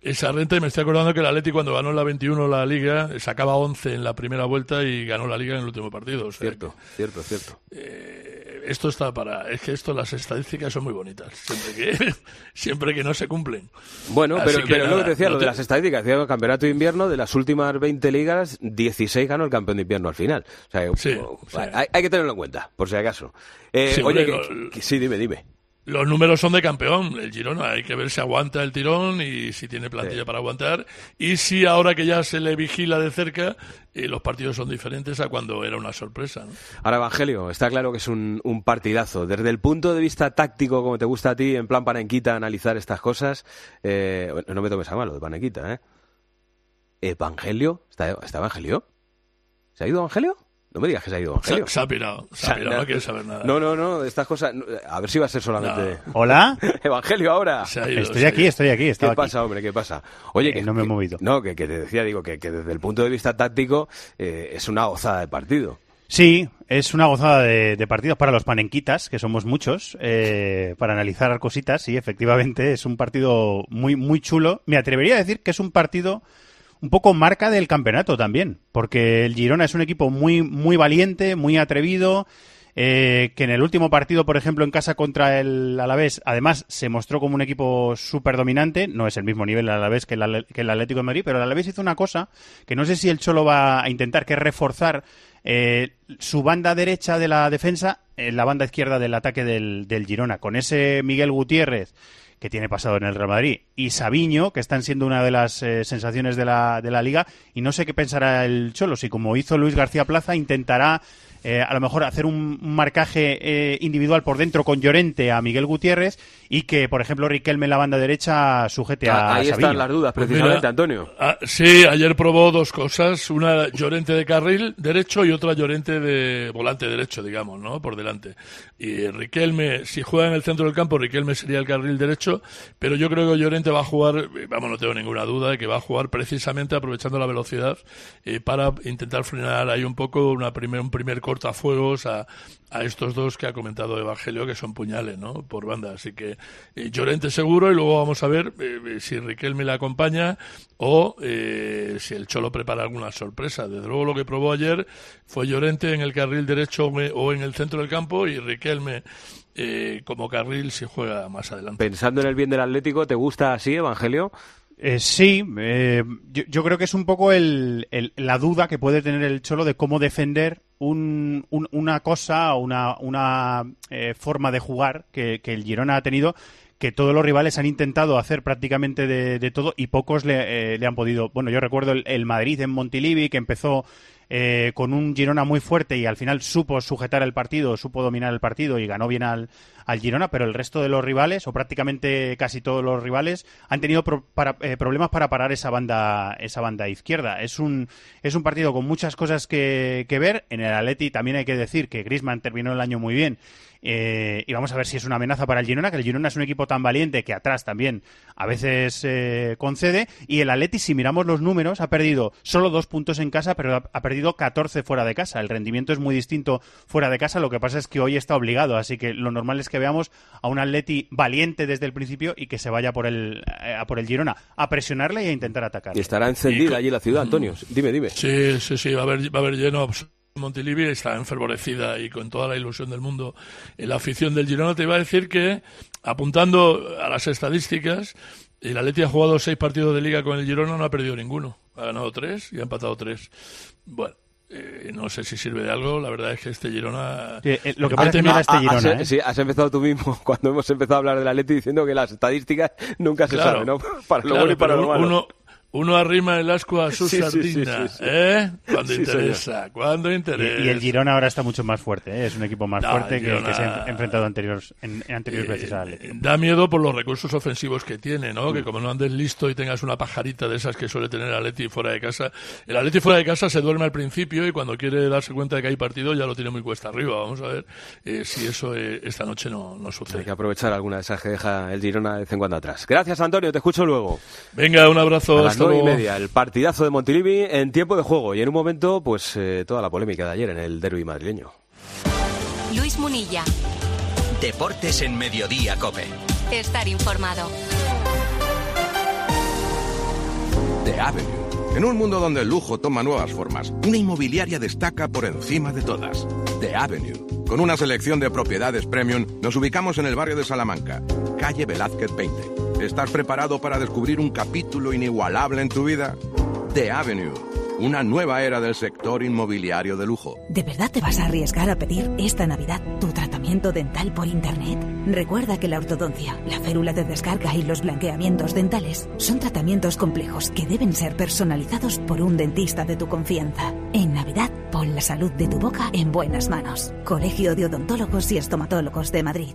esa renta y me estoy acordando que el Atleti cuando ganó la 21 la Liga eh, sacaba 11 en la primera vuelta y ganó la Liga en el último partido. o sea Cierto, cierto, cierto. que esto está para es que esto las estadísticas son muy bonitas siempre que siempre que no se cumplen. Bueno, Así pero, que pero lo que decía, no lo de las estadísticas. Decía el campeonato de invierno, de las últimas 20 ligas, 16 ganó el campeón de invierno al final. O sea, oh, Hay, hay que tenerlo en cuenta, por si acaso. Eh, Sí, oye, hombre, que- lo- que- sí, dime, dime. Los números son de campeón, el Girona. Hay que ver si aguanta el tirón y si tiene plantilla para aguantar. Y si ahora que ya se le vigila de cerca, eh, los partidos son diferentes a cuando era una sorpresa. ¿no? Ahora, Evangelio, está claro que es un, un partidazo. Desde el punto de vista táctico, como te gusta a ti, en plan panenquita, analizar estas cosas, eh, no me tomes a mal lo de panenquita, ¿eh? ¿Evangelio? ¿Está, está Evangelio? ¿Se ha ido Evangelio? No me digas que se ha ido Evangelio. se ha pirado, se ha pirado, no, quiere saber nada. No, no, no, estas cosas. no, A ver si va a ser solamente. Hola. Evangelio ahora. Estoy aquí, estoy aquí, estaba ¿Qué aquí. pasa, hombre? ¿Qué pasa? Oye, que no me he que- movido. No, que, que te decía, digo, que, que desde el punto de vista táctico eh, es una gozada de partido. Sí, es una gozada de, de partidos para los panenquitas, que somos muchos, eh, para analizar cositas. Sí, efectivamente, es un partido muy, muy chulo. Me atrevería a decir que es un partido un poco marca del campeonato también, porque el Girona es un equipo muy, muy valiente, muy atrevido. eh, que en el último partido, por ejemplo, en casa contra el Alavés, además se mostró como un equipo súper dominante. No es el mismo nivel el Alavés que el, que el Atlético de Madrid, pero el Alavés hizo una cosa que no sé si el Cholo va a intentar, que es reforzar eh, su banda derecha de la defensa en la banda izquierda del ataque del Girona. Con ese Miguel Gutiérrez, que tiene pasado en el Real Madrid, y Sabiño, que están siendo una de las eh, sensaciones de la, de la liga. Y no sé qué pensará el Cholo, si como hizo Luis García Plaza, intentará eh, a lo mejor hacer un, marcaje eh, individual por dentro con Llorente a Miguel Gutiérrez y que, por ejemplo, Riquelme en la banda derecha sujete a Ah, Ahí Sabiño. están las dudas, Pues precisamente, mira, Antonio. ah, sí, ayer probó dos cosas, una Llorente de carril derecho y otra Llorente de volante derecho, digamos, ¿no? Por delante. Y Riquelme, si juega en el centro del campo, Riquelme sería el carril derecho, pero yo creo que Llorente va a jugar, eh, vamos, no tengo ninguna duda de que va a jugar precisamente aprovechando la velocidad eh, para intentar frenar ahí un poco una primer, un primer cortafuegos a, a estos dos que ha comentado Evangelio, que son puñales, ¿no? Por banda. Así que eh, Llorente seguro y luego vamos a ver eh, eh, si Riquelme le acompaña o eh, si el Cholo prepara alguna sorpresa. Desde luego lo que probó ayer fue Llorente en el carril derecho o en- o en el centro del campo y Riquelme eh, como carril si juega más adelante. Pensando en el bien del Atlético, ¿te gusta así, Evangelio? Eh, sí, eh, yo, yo creo que es un poco el- el- la duda que puede tener el Cholo de cómo defender un- un- una cosa o una, una eh, forma de jugar que, que el Girona ha tenido que todos los rivales han intentado hacer prácticamente de, de todo y pocos le, eh, le han podido. Bueno, yo recuerdo el, el Madrid en Montilivi que empezó eh, con un Girona muy fuerte y al final supo sujetar el partido, supo dominar el partido y ganó bien al, al Girona, pero el resto de los rivales, o prácticamente casi todos los rivales, han tenido pro- para- eh, problemas para parar esa banda, esa banda izquierda. Es un, es un partido con muchas cosas que, que ver. En el Atleti también hay que decir que Griezmann terminó el año muy bien. Eh, y vamos a ver si es una amenaza para el Girona, que el Girona es un equipo tan valiente que atrás también a veces eh, concede. Y el Atleti, si miramos los números, ha perdido solo dos puntos en casa, pero ha, ha perdido perdido 14 fuera de casa. El rendimiento es muy distinto fuera de casa, lo que pasa es que hoy está obligado, así que lo normal es que veamos a un Atleti valiente desde el principio y que se vaya por el, eh, a por el Girona a presionarle y a intentar atacar. Y estará encendida allí la ciudad, Antonio. Dime, dime. Sí, sí, sí, va a haber, va a haber lleno. Montilivi está enfervorecida y con toda la ilusión del mundo en la afición del Girona. Te iba a decir que, apuntando a las estadísticas, el Atleti ha jugado seis partidos de liga con el Girona, no ha perdido ninguno. Ha ganado tres y ha empatado tres. Bueno, eh, no sé si sirve de algo. La verdad es que este Girona. Sí, eh, lo que pasa es que era este Girona, has, ¿eh? sí, has empezado tú mismo cuando hemos empezado a hablar del Atleti diciendo que las estadísticas nunca se Claro, saben, ¿no? Para lo claro, bueno y para lo malo. Uno, uno arrima el asco a su Sí, sí, sí, sardina, sí, sí. ¿eh? Cuando Sí, interesa, cuando interesa. Y, y el Girona ahora está mucho más fuerte, ¿eh? es un equipo más No, fuerte el que, que se ha enfrentado anteriores, en, en anteriores veces al Atleti. Da miedo por los recursos ofensivos que tiene, ¿no? Mm. Que como no andes listo y tengas una pajarita de esas que suele tener el Atleti fuera de casa. El Atleti fuera de casa se duerme al principio y cuando quiere darse cuenta de que hay partido ya lo tiene muy cuesta arriba. Vamos a ver eh, si eso eh, esta noche no, no sucede. Hay que aprovechar alguna de esas que deja el Girona de vez en cuando atrás. Gracias, Antonio. Te escucho luego. Venga, un abrazo. Hasta nueve y media, el partidazo de Montilivi en tiempo de juego. Y en un momento, pues eh, toda la polémica de ayer en el derby madrileño. Luis Munilla. Deportes en Mediodía, Cope. Estar informado. The Avenue. En un mundo donde el lujo toma nuevas formas, una inmobiliaria destaca por encima de todas. The Avenue. Con una selección de propiedades premium, nos ubicamos en el barrio de Salamanca, calle Velázquez 20. ¿Estás preparado para descubrir un capítulo inigualable en tu vida? The Avenue. Una nueva era del sector inmobiliario de lujo. ¿De verdad te vas a arriesgar a pedir esta Navidad tu tratamiento dental por Internet? Recuerda que la ortodoncia, la férula de descarga y los blanqueamientos dentales son tratamientos complejos que deben ser personalizados por un dentista de tu confianza. En Navidad, pon la salud de tu boca en buenas manos. Colegio de Odontólogos y Estomatólogos de Madrid.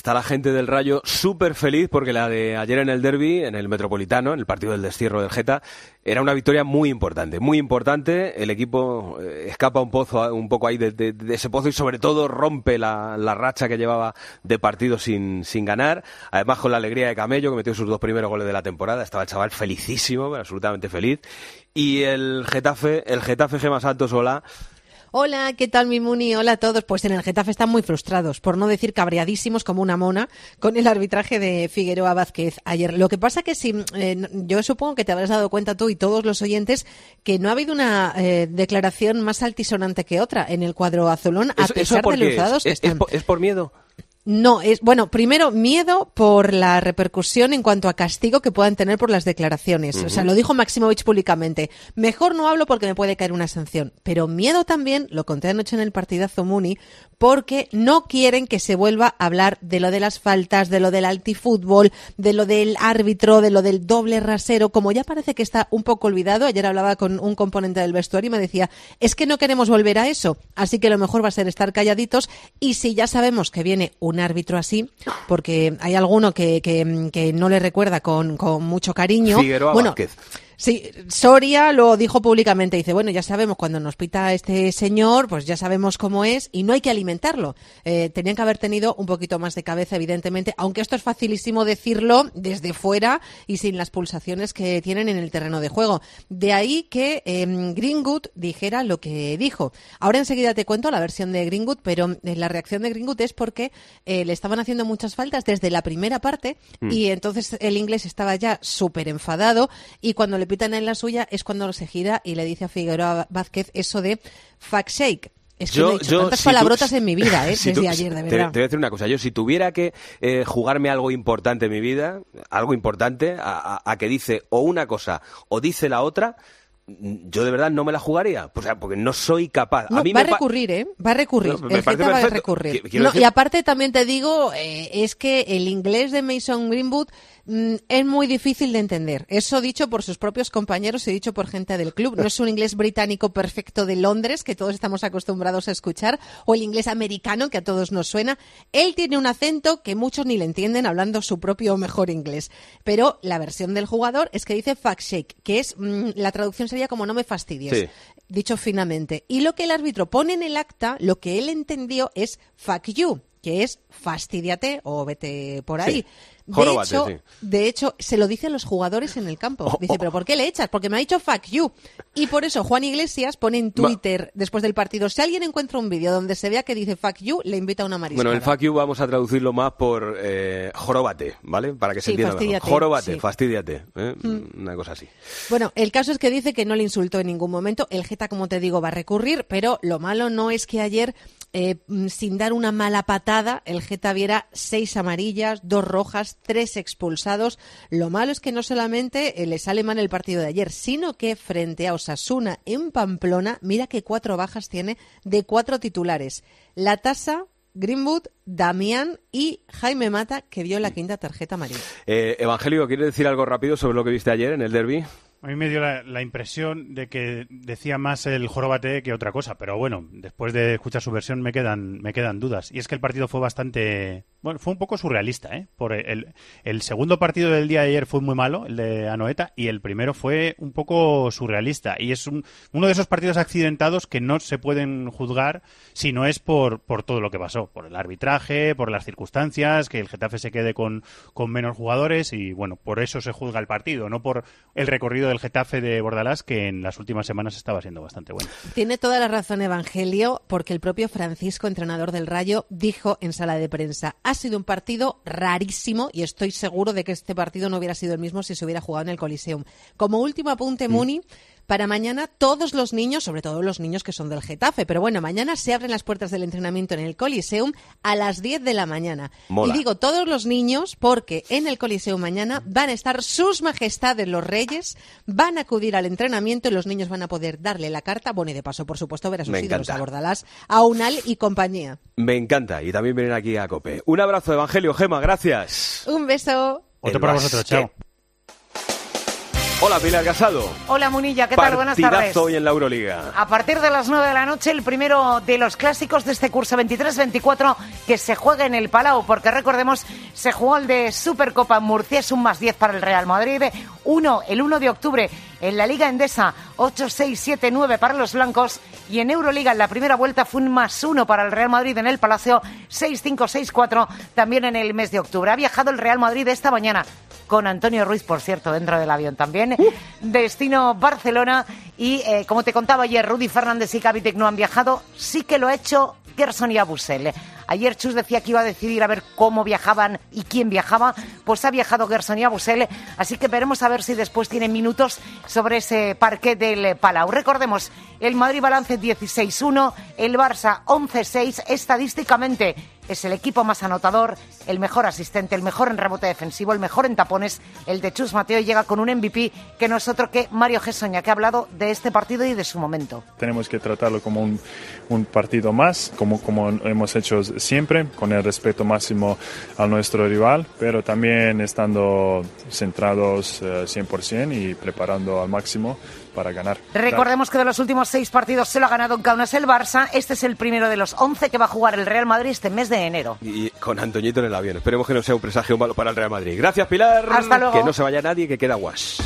Está la gente del Rayo súper feliz porque la de ayer en el derby, en el Metropolitano, en el partido del destierro del Geta, era una victoria muy importante, muy importante. El equipo eh, escapa un pozo, un poco ahí de, ese pozo y sobre todo rompe la, racha que llevaba de partido sin, sin ganar. Además con la alegría de Camello que metió sus dos primeros goles de la temporada, estaba el chaval felicísimo, absolutamente feliz. Y el Getafe, el Getafe Gema Santos, hola. Hola, ¿qué tal mi Muni? Hola a todos. Pues en el Getafe están muy frustrados, por no decir cabreadísimos como una mona, con el arbitraje de Figueroa Vázquez ayer. Lo que pasa que si, eh, yo supongo que te habrás dado cuenta tú y todos los oyentes que no ha habido una eh, declaración más altisonante que otra en el cuadro azulón, a ¿Eso, eso pesar de qué lo es? enfadados que ¿Es- es están. por- ¿Es por miedo? No, es bueno, primero miedo por la repercusión en cuanto a castigo que puedan tener por las declaraciones. O sea, lo dijo Maximovich públicamente. Mejor no hablo porque me puede caer una sanción. Pero miedo también, lo conté anoche en el partidazo Muni, porque no quieren que se vuelva a hablar de lo de las faltas, de lo del altifútbol, de lo del árbitro, de lo del doble rasero, como ya parece que está un poco olvidado. Ayer hablaba con un componente del vestuario y me decía, es que no queremos volver a eso, así que lo mejor va a ser estar calladitos y si ya sabemos que viene un árbitro así, porque hay alguno que, que, que no le recuerda con, con mucho cariño. Figueroa bueno, Vázquez. Sí, Soria lo dijo públicamente. Dice, bueno, ya sabemos cuando nos pita este señor, pues ya sabemos cómo es y no hay que alimentarlo. Eh, tenían que haber tenido un poquito más de cabeza, evidentemente, aunque esto es facilísimo decirlo desde fuera y sin las pulsaciones que tienen en el terreno de juego. De ahí que eh, Greenwood dijera lo que dijo. Ahora enseguida te cuento la versión de Greenwood, pero eh, la reacción de Greenwood es porque eh, le estaban haciendo muchas faltas desde la primera parte Mm. y entonces el inglés estaba ya súper enfadado y cuando le pitan en la suya es cuando se gira y le dice a Figueroa Vázquez eso de fact shake. Es que no he dicho tantas si tú- palabrotas en mi vida, ¿eh? si desde tú- ayer, de verdad. Te, voy a decir una cosa. Yo, si tuviera que eh, jugarme algo importante en mi vida, algo importante, a, a- a que dice o una cosa o dice la otra, mm, yo de verdad no me la jugaría. O sea, porque no soy capaz. No, a mí va a recurrir, ¿eh? Va a recurrir. No, el Geta va a recurrir. No, decir- Y aparte también te digo, eh, es que el inglés de Mason Greenwood es muy difícil de entender. Eso dicho por sus propios compañeros y dicho por gente del club. No es un inglés británico perfecto de Londres, que todos estamos acostumbrados a escuchar, o el inglés americano, que a todos nos suena. Él tiene un acento que muchos ni le entienden hablando su propio mejor inglés. Pero la versión del jugador es que dice fuck shake, que es, mm, la traducción sería como no me fastidies. Sí. Dicho finamente. Y lo que el árbitro pone en el acta, lo que él entendió es fuck you, que es fastidiate o vete por ahí. Sí. De Joróbate, hecho, sí. de hecho, se lo dice a los jugadores en el campo. Dice, ¿pero por qué le echas? Porque me ha dicho fuck you. Y por eso Juan Iglesias pone en Twitter, después del partido, si alguien encuentra un vídeo donde se vea que dice fuck you, le invita a una mariscada. Bueno, el fuck you vamos a traducirlo más por eh, joróbate, ¿vale? Para que se Sí, entienda mejor. Joróbate, sí. fastidiate. ¿eh? Mm. Una cosa así. Bueno, el caso es que dice que no le insultó en ningún momento. El Geta, como te digo, va a recurrir, pero lo malo no es que ayer, eh, mm, sin dar una mala patada, el Geta viera seis amarillas, dos rojas, tres expulsados. Lo malo es que no solamente eh, le sale mal el partido de ayer, sino que frente a Osasuna en Pamplona, mira que cuatro bajas tiene de cuatro titulares. La tasa. Greenwood, Damián y Jaime Mata, que vio la quinta tarjeta amarilla. Eh, Evangelio, ¿quieres decir algo rápido sobre lo que viste ayer en el derby? A mí me dio la, la impresión de que decía más el jorobate que otra cosa, pero bueno, después de escuchar su versión me quedan, me quedan dudas. Y es que el partido fue bastante, bueno, fue un poco surrealista, ¿eh? Por el, segundo partido del día de ayer fue muy malo, el de Anoeta, y el primero fue un poco surrealista. Y es un- uno de esos partidos accidentados que no se pueden juzgar si no es por, por todo lo que pasó, por el arbitraje, por las circunstancias, que el Getafe se quede con, con menos jugadores y bueno, por eso se juzga el partido, no por el recorrido del Getafe de Bordalás, que en las últimas semanas estaba siendo bastante bueno. Tiene toda la razón Evangelio, porque el propio Francisco, entrenador del Rayo, dijo en sala de prensa, ha sido un partido rarísimo y estoy seguro de que este partido no hubiera sido el mismo si se hubiera jugado en el Coliseum. Como último apunte, Muni, para mañana todos los niños, sobre todo los niños que son del Getafe, pero bueno, mañana se abren las puertas del entrenamiento en el Coliseum a las 10 de la mañana. Mola. Y digo todos los niños porque en el Coliseum mañana van a estar sus majestades los reyes, van a acudir al entrenamiento y los niños van a poder darle la carta, bueno, y de paso, por supuesto, ver a sus Me ídolos, encanta. a Bordalás, a Unal y compañía. Me encanta. Y también vienen aquí a Cope. Un abrazo, Evangelio, Gema, gracias. Un beso. Otro para vosotros, chao. Hola, Pilar Casado. Hola Munilla, ¿qué tal? Buenas tardes. hoy en la Euroliga. A partir de las 9 de la noche, el primero de los clásicos de este curso 23-24 que se juega en el Palau, porque recordemos, se jugó el de Supercopa en Murcia, es un más 10 para el Real Madrid, uno el 1 de octubre en la Liga Endesa, 8-6-7-9 para los blancos, y en Euroliga en la primera vuelta fue un más 1 para el Real Madrid en el Palacio, 6-5-6-4 también en el mes de octubre. Ha viajado el Real Madrid esta mañana con Antonio Ruiz, por cierto, dentro del avión también. Destino Barcelona. Y eh, como te contaba ayer, Rudy Fernández y Kavitek no han viajado. Sí que lo ha hecho Gerson y Abusel. Ayer Chus decía que iba a decidir a ver cómo viajaban y quién viajaba. Pues ha viajado Gerson y Abusel. Así que veremos a ver si después tienen minutos sobre ese parque del Palau. Recordemos, el Madrid balance 16-1, el Barça 11-6. Estadísticamente es el equipo más anotador, el mejor asistente, el mejor en rebote defensivo, el mejor en tapones. El de Chus Mateo llega con un MVP que no es otro que Mario Gessoña, que ha hablado de este partido y de su momento. Tenemos que tratarlo como un, partido más, como, como hemos hecho siempre, con el respeto máximo a nuestro rival, pero también estando centrados eh, 100% y preparando al máximo para ganar. Recordemos que de los últimos seis partidos se lo ha ganado en Kaunas el Barça. Este es el primero de los 11 que va a jugar el Real Madrid este mes de enero. Y con Antoñito en el avión. Esperemos que no sea un presagio malo para el Real Madrid. Gracias, Pilar. Hasta luego. Que no se vaya nadie, que queda guas.